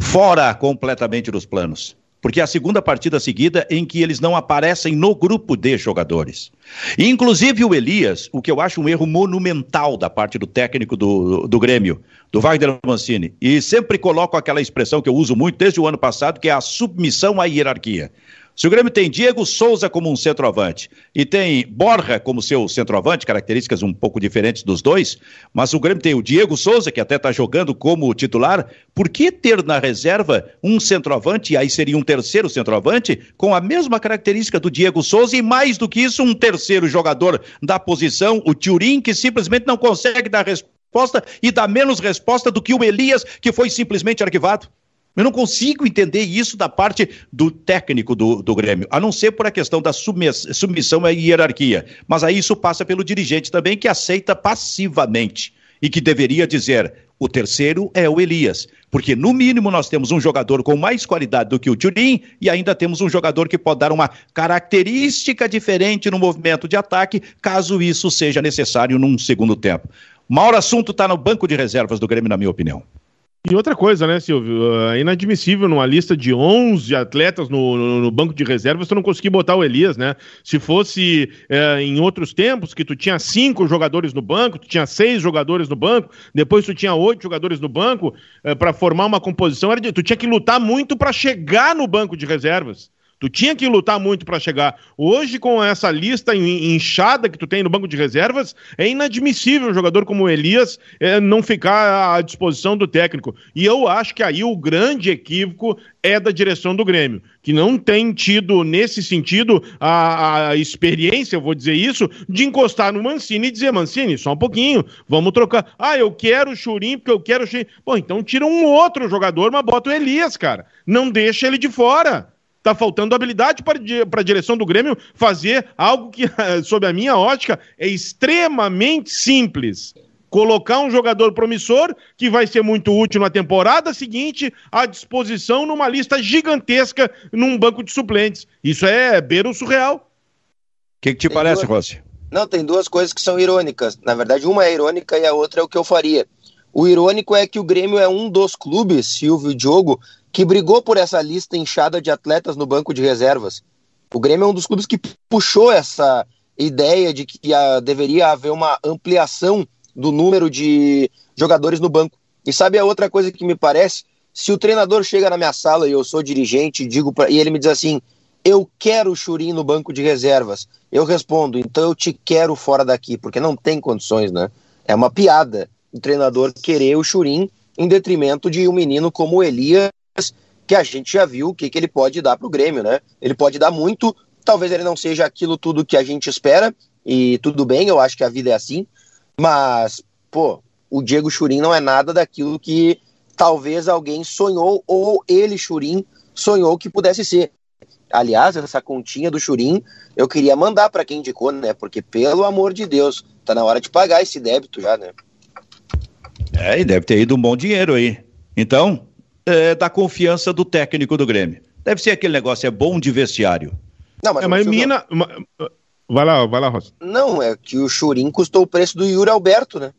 Fora completamente dos planos porque é a segunda partida seguida em que eles não aparecem no grupo de jogadores. Inclusive o Elias, o que eu acho um erro monumental da parte do técnico do, do Grêmio, do Wagner Mancini, e sempre coloco aquela expressão que eu uso muito desde o ano passado, que é a submissão à hierarquia. Se o Grêmio tem Diego Souza como um centroavante e tem Borja como seu centroavante, características um pouco diferentes dos dois, mas o Grêmio tem o Diego Souza, que até está jogando como titular, por que ter na reserva um centroavante, e aí seria um terceiro centroavante, com a mesma característica do Diego Souza e mais do que isso, um terceiro jogador da posição, o Turin, que simplesmente não consegue dar resposta e dá menos resposta do que o Elias, que foi simplesmente arquivado? Eu não consigo entender isso da parte do técnico do, do Grêmio, a não ser por a questão da submissão à hierarquia. Mas aí isso passa pelo dirigente também, que aceita passivamente e que deveria dizer: o terceiro é o Elias. Porque, no mínimo, nós temos um jogador com mais qualidade do que o Turin e ainda temos um jogador que pode dar uma característica diferente no movimento de ataque, caso isso seja necessário num segundo tempo. O maior assunto está no banco de reservas do Grêmio, na minha opinião. E outra coisa, né, Silvio? É inadmissível numa lista de 11 atletas no, no, no banco de reservas tu não conseguir botar o Elias, né? Se fosse é, em outros tempos, que tu tinha cinco jogadores no banco, tu tinha seis jogadores no banco, depois tu tinha oito jogadores no banco, é, para formar uma composição, de, tu tinha que lutar muito para chegar no banco de reservas. Tu tinha que lutar muito para chegar. Hoje, com essa lista inchada que tu tem no banco de reservas, é inadmissível um jogador como o Elias é, não ficar à disposição do técnico. E eu acho que aí o grande equívoco é da direção do Grêmio, que não tem tido, nesse sentido, a, a experiência, eu vou dizer isso, de encostar no Mancini e dizer, Mancini, só um pouquinho, vamos trocar. Ah, eu quero o Churim porque eu quero o Churim. Bom, então tira um outro jogador, mas bota o Elias, cara. Não deixa ele de fora. Tá faltando habilidade para, para a direção do Grêmio fazer algo que, sob a minha ótica, é extremamente simples. Colocar um jogador promissor que vai ser muito útil na temporada seguinte à disposição numa lista gigantesca num banco de suplentes. Isso é beiro surreal. O que, que, te tem parece, duas... Rossi? Não, tem duas coisas que são irônicas. Na verdade, uma é irônica e a outra é o que eu faria. O irônico é que o Grêmio é um dos clubes, Silvio e Diogo, que brigou por essa lista inchada de atletas no banco de reservas. O Grêmio é um dos clubes que puxou essa ideia de que a, deveria haver uma ampliação do número de jogadores no banco. E sabe a outra coisa que me parece? Se o treinador chega na minha sala e eu sou dirigente digo pra, e ele me diz assim: eu quero o Churim no banco de reservas, eu respondo: então eu te quero fora daqui, porque não tem condições, né? É uma piada o treinador querer o Churim em detrimento de um menino como o Elias que a gente já viu o que, que ele pode dar para o Grêmio, né? Ele pode dar muito, talvez ele não seja aquilo tudo que a gente espera, e tudo bem, eu acho que a vida é assim, mas, pô, o Diego Churin não é nada daquilo que talvez alguém sonhou, ou ele, Churin, sonhou que pudesse ser. Aliás, essa continha do Churin eu queria mandar para quem indicou, né? Porque, pelo amor de Deus, tá na hora de pagar esse débito já, né? É, e deve ter ido um bom dinheiro aí. Então, é, da confiança do técnico do Grêmio. Deve ser aquele negócio, é bom de vestiário. Não, mas, é, mas Mina. Vai lá, vai lá, Rosa. Não, é que o Churim custou o preço do Yuri Alberto, né?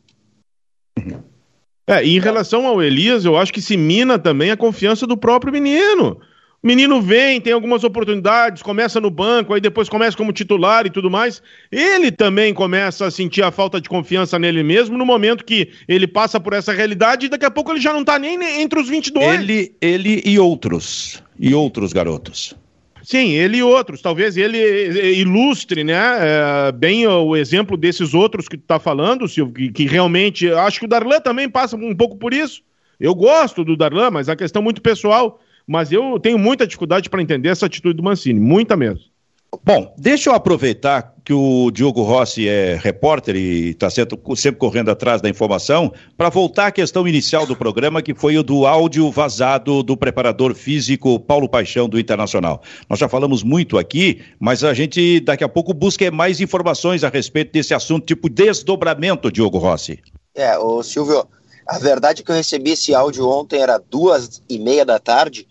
É, e em relação ao Elias, eu acho que se mina também a confiança do próprio menino. Menino vem, tem algumas oportunidades, começa no banco, aí depois começa como titular e tudo mais. Ele também começa a sentir a falta de confiança nele mesmo no momento que ele passa por essa realidade e daqui a pouco ele já não tá nem entre os 22. Ele, ele e outros. E outros garotos. Sim, ele e outros. Talvez ele ilustre, né, é, bem o exemplo desses outros que tu tá falando, Silvio, que, que realmente. Acho que o Darlan também passa um pouco por isso. Eu gosto do Darlan, mas é a questão muito pessoal mas eu tenho muita dificuldade para entender essa atitude do Mancini, muita mesmo. Bom, deixa eu aproveitar que o Diogo Rossi é repórter e está sempre, sempre correndo atrás da informação, para voltar à questão inicial do programa, que foi o do áudio vazado do preparador físico Paulo Paixão do Internacional. Nós já falamos muito aqui, mas a gente daqui a pouco busca mais informações a respeito desse assunto, tipo desdobramento, Diogo Rossi. É, o Silvio, a verdade é que eu recebi esse áudio ontem, era duas e meia da tarde,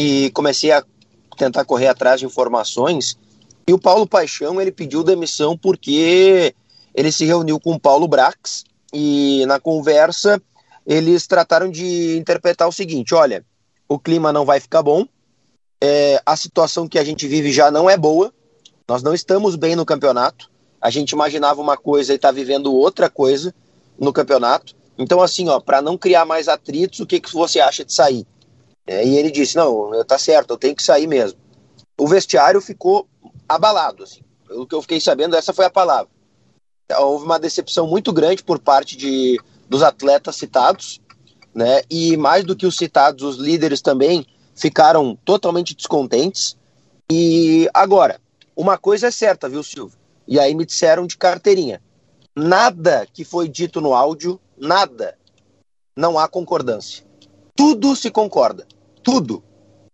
e comecei a tentar correr atrás de informações. E o Paulo Paixão ele pediu demissão porque ele se reuniu com o Paulo Brax e na conversa eles trataram de interpretar o seguinte: olha, o clima não vai ficar bom, é, a situação que a gente vive já não é boa, nós não estamos bem no campeonato, a gente imaginava uma coisa e está vivendo outra coisa no campeonato. Então, assim, ó, para não criar mais atritos, o que, que você acha de sair? É, e ele disse: não, tá certo, eu tenho que sair mesmo. O vestiário ficou abalado, assim. O que eu fiquei sabendo, essa foi a palavra. Houve uma decepção muito grande por parte de, dos atletas citados, né? E mais do que os citados, os líderes também ficaram totalmente descontentes. E agora, uma coisa é certa, viu, Silvio? E aí me disseram de carteirinha. Nada que foi dito no áudio, nada, não há concordância. Tudo se concorda tudo.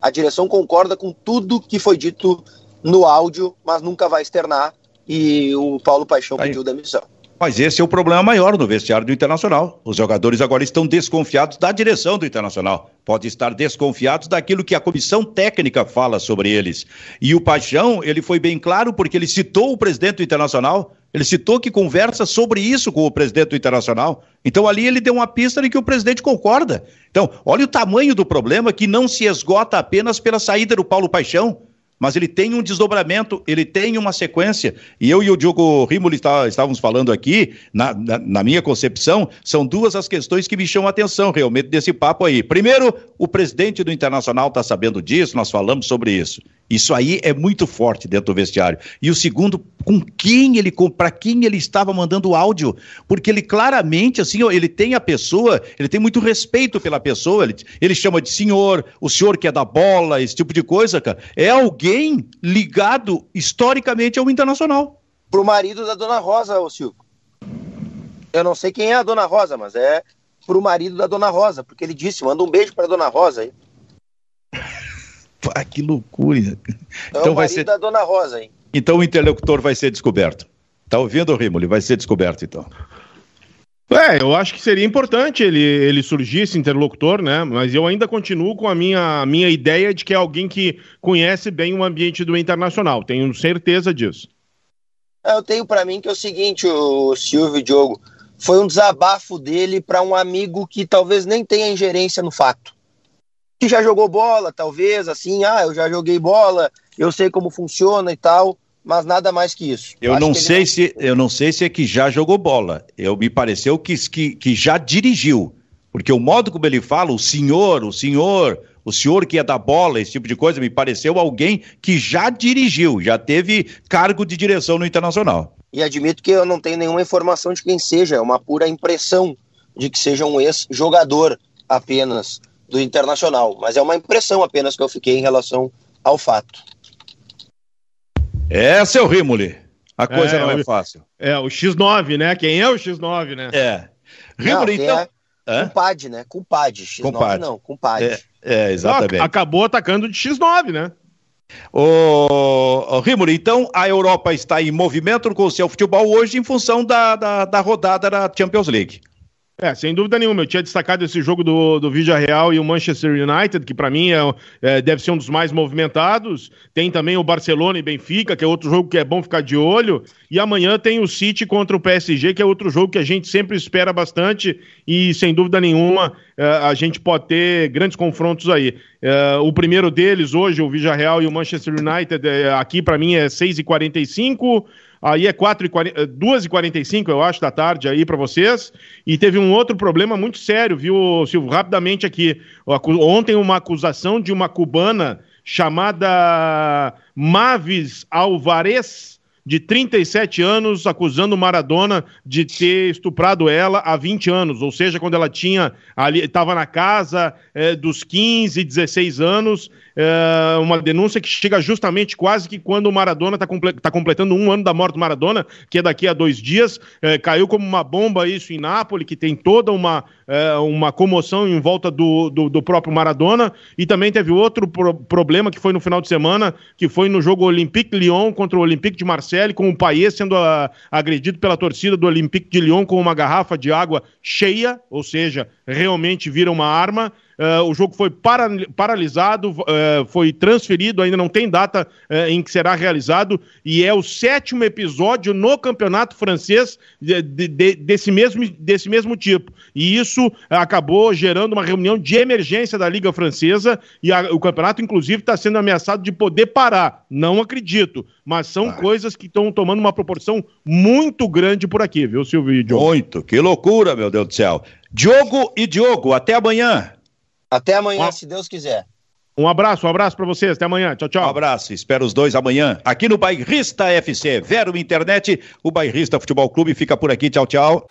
A direção concorda com tudo que foi dito no áudio, mas nunca vai externar. E o Paulo Paixão Aí. pediu demissão. Mas esse é o problema maior no vestiário do Internacional. Os jogadores agora estão desconfiados da direção do Internacional. Pode estar desconfiados daquilo que a comissão técnica fala sobre eles. E o Paixão, ele foi bem claro porque ele citou o presidente do Internacional ele citou que conversa sobre isso com o presidente do Internacional. Então ali ele deu uma pista de que o presidente concorda. Então, olha o tamanho do problema que não se esgota apenas pela saída do Paulo Paixão mas ele tem um desdobramento, ele tem uma sequência. E eu e o Diogo Rimoli está, estávamos falando aqui, na, na, na, minha concepção, são duas as questões que me chamam a atenção realmente desse papo aí. Primeiro, o presidente do Internacional está sabendo disso, nós falamos sobre isso. Isso aí é muito forte dentro do vestiário. E o segundo, com quem ele, para quem ele estava mandando áudio, porque ele claramente, assim, ele tem a pessoa, ele tem muito respeito pela pessoa, ele, ele chama de senhor, o senhor que é da bola, esse tipo de coisa, cara. É alguém ligado historicamente ao internacional. Pro marido da dona Rosa, ô Silvio. Eu não sei quem é a dona Rosa, mas é pro marido da dona Rosa, porque ele disse, manda um beijo pra dona Rosa aí. Pá, que loucura. É então vai ser da Dona Rosa, hein? Então o interlocutor vai ser descoberto. Tá ouvindo, Rimoli? Vai ser descoberto, então. É, eu acho que seria importante ele, ele surgir, esse interlocutor, né? Mas eu ainda continuo com a minha, minha ideia de que é alguém que conhece bem o ambiente do internacional. Tenho certeza disso. É, eu tenho para mim que é o seguinte, o Silvio Diogo, foi um desabafo dele para um amigo que talvez nem tenha ingerência no fato que já jogou bola, talvez, assim, ah, eu já joguei bola, eu sei como funciona e tal, mas nada mais que isso. Eu não sei não... se eu não sei se é que já jogou bola. Eu me pareceu que, que, que já dirigiu, porque o modo como ele fala, o senhor, o senhor, o senhor que é da bola, esse tipo de coisa, me pareceu alguém que já dirigiu, já teve cargo de direção no Internacional. E admito que eu não tenho nenhuma informação de quem seja, é uma pura impressão de que seja um ex-jogador apenas do Internacional, mas é uma impressão apenas que eu fiquei em relação ao fato. É, seu Rimoli. A coisa é, não é fácil. É, o X9, né? Quem é o X9, né? É. Rimoli, então. É... Hã? Cumpad, né? Cumpad. X9 Cumpad. não, Cumpad. É, é exatamente. Não, acabou atacando de X9, né? Ô, Rimoli, então a Europa está em movimento com o seu futebol hoje em função da, da, da rodada da Champions League. É, sem dúvida nenhuma. Eu tinha destacado esse jogo do, do Vidia Real e o Manchester United, que para mim é, é, deve ser um dos mais movimentados. Tem também o Barcelona e Benfica, que é outro jogo que é bom ficar de olho. E amanhã tem o City contra o PSG, que é outro jogo que a gente sempre espera bastante e, sem dúvida nenhuma, é, a gente pode ter grandes confrontos aí. É, o primeiro deles hoje, o Vidia Real e o Manchester United, é, aqui para mim é 6h45. Aí é 2h45, eu acho, da tarde aí para vocês. E teve um outro problema muito sério, viu, Silvio? Rapidamente aqui. Ontem uma acusação de uma cubana chamada Mavis Alvarez de 37 anos acusando Maradona de ter estuprado ela há 20 anos, ou seja, quando ela tinha ali, estava na casa é, dos 15, 16 anos, é, uma denúncia que chega justamente quase que quando o Maradona está comple tá completando um ano da morte do Maradona, que é daqui a dois dias, é, caiu como uma bomba isso em Nápoles, que tem toda uma, é, uma comoção em volta do, do, do, próprio Maradona, e também teve outro pro problema que foi no final de semana, que foi no jogo Olympique Lyon contra o Olympique de Marseille, com o Payet sendo a, agredido pela torcida do Olympique de Lyon com uma garrafa de água cheia, ou seja, realmente vira uma arma, Uh, o jogo foi para, paralisado, uh, foi transferido, ainda não tem data uh, em que será realizado, e é o sétimo episódio no campeonato francês de, de, desse, mesmo, desse mesmo tipo. E isso acabou gerando uma reunião de emergência da Liga Francesa, e a, o campeonato, inclusive, está sendo ameaçado de poder parar. Não acredito, mas são coisas que estão tomando uma proporção muito grande por aqui, viu, Silvio? Muito, que loucura, meu Deus do céu. Diogo e Diogo, até amanhã. Até amanhã, um... se Deus quiser. Um abraço, um abraço para vocês. Até amanhã. Tchau, tchau. Um abraço. Espero os dois amanhã aqui no Bairrista FC. Vero Internet, o Bairrista Futebol Clube fica por aqui. Tchau, tchau.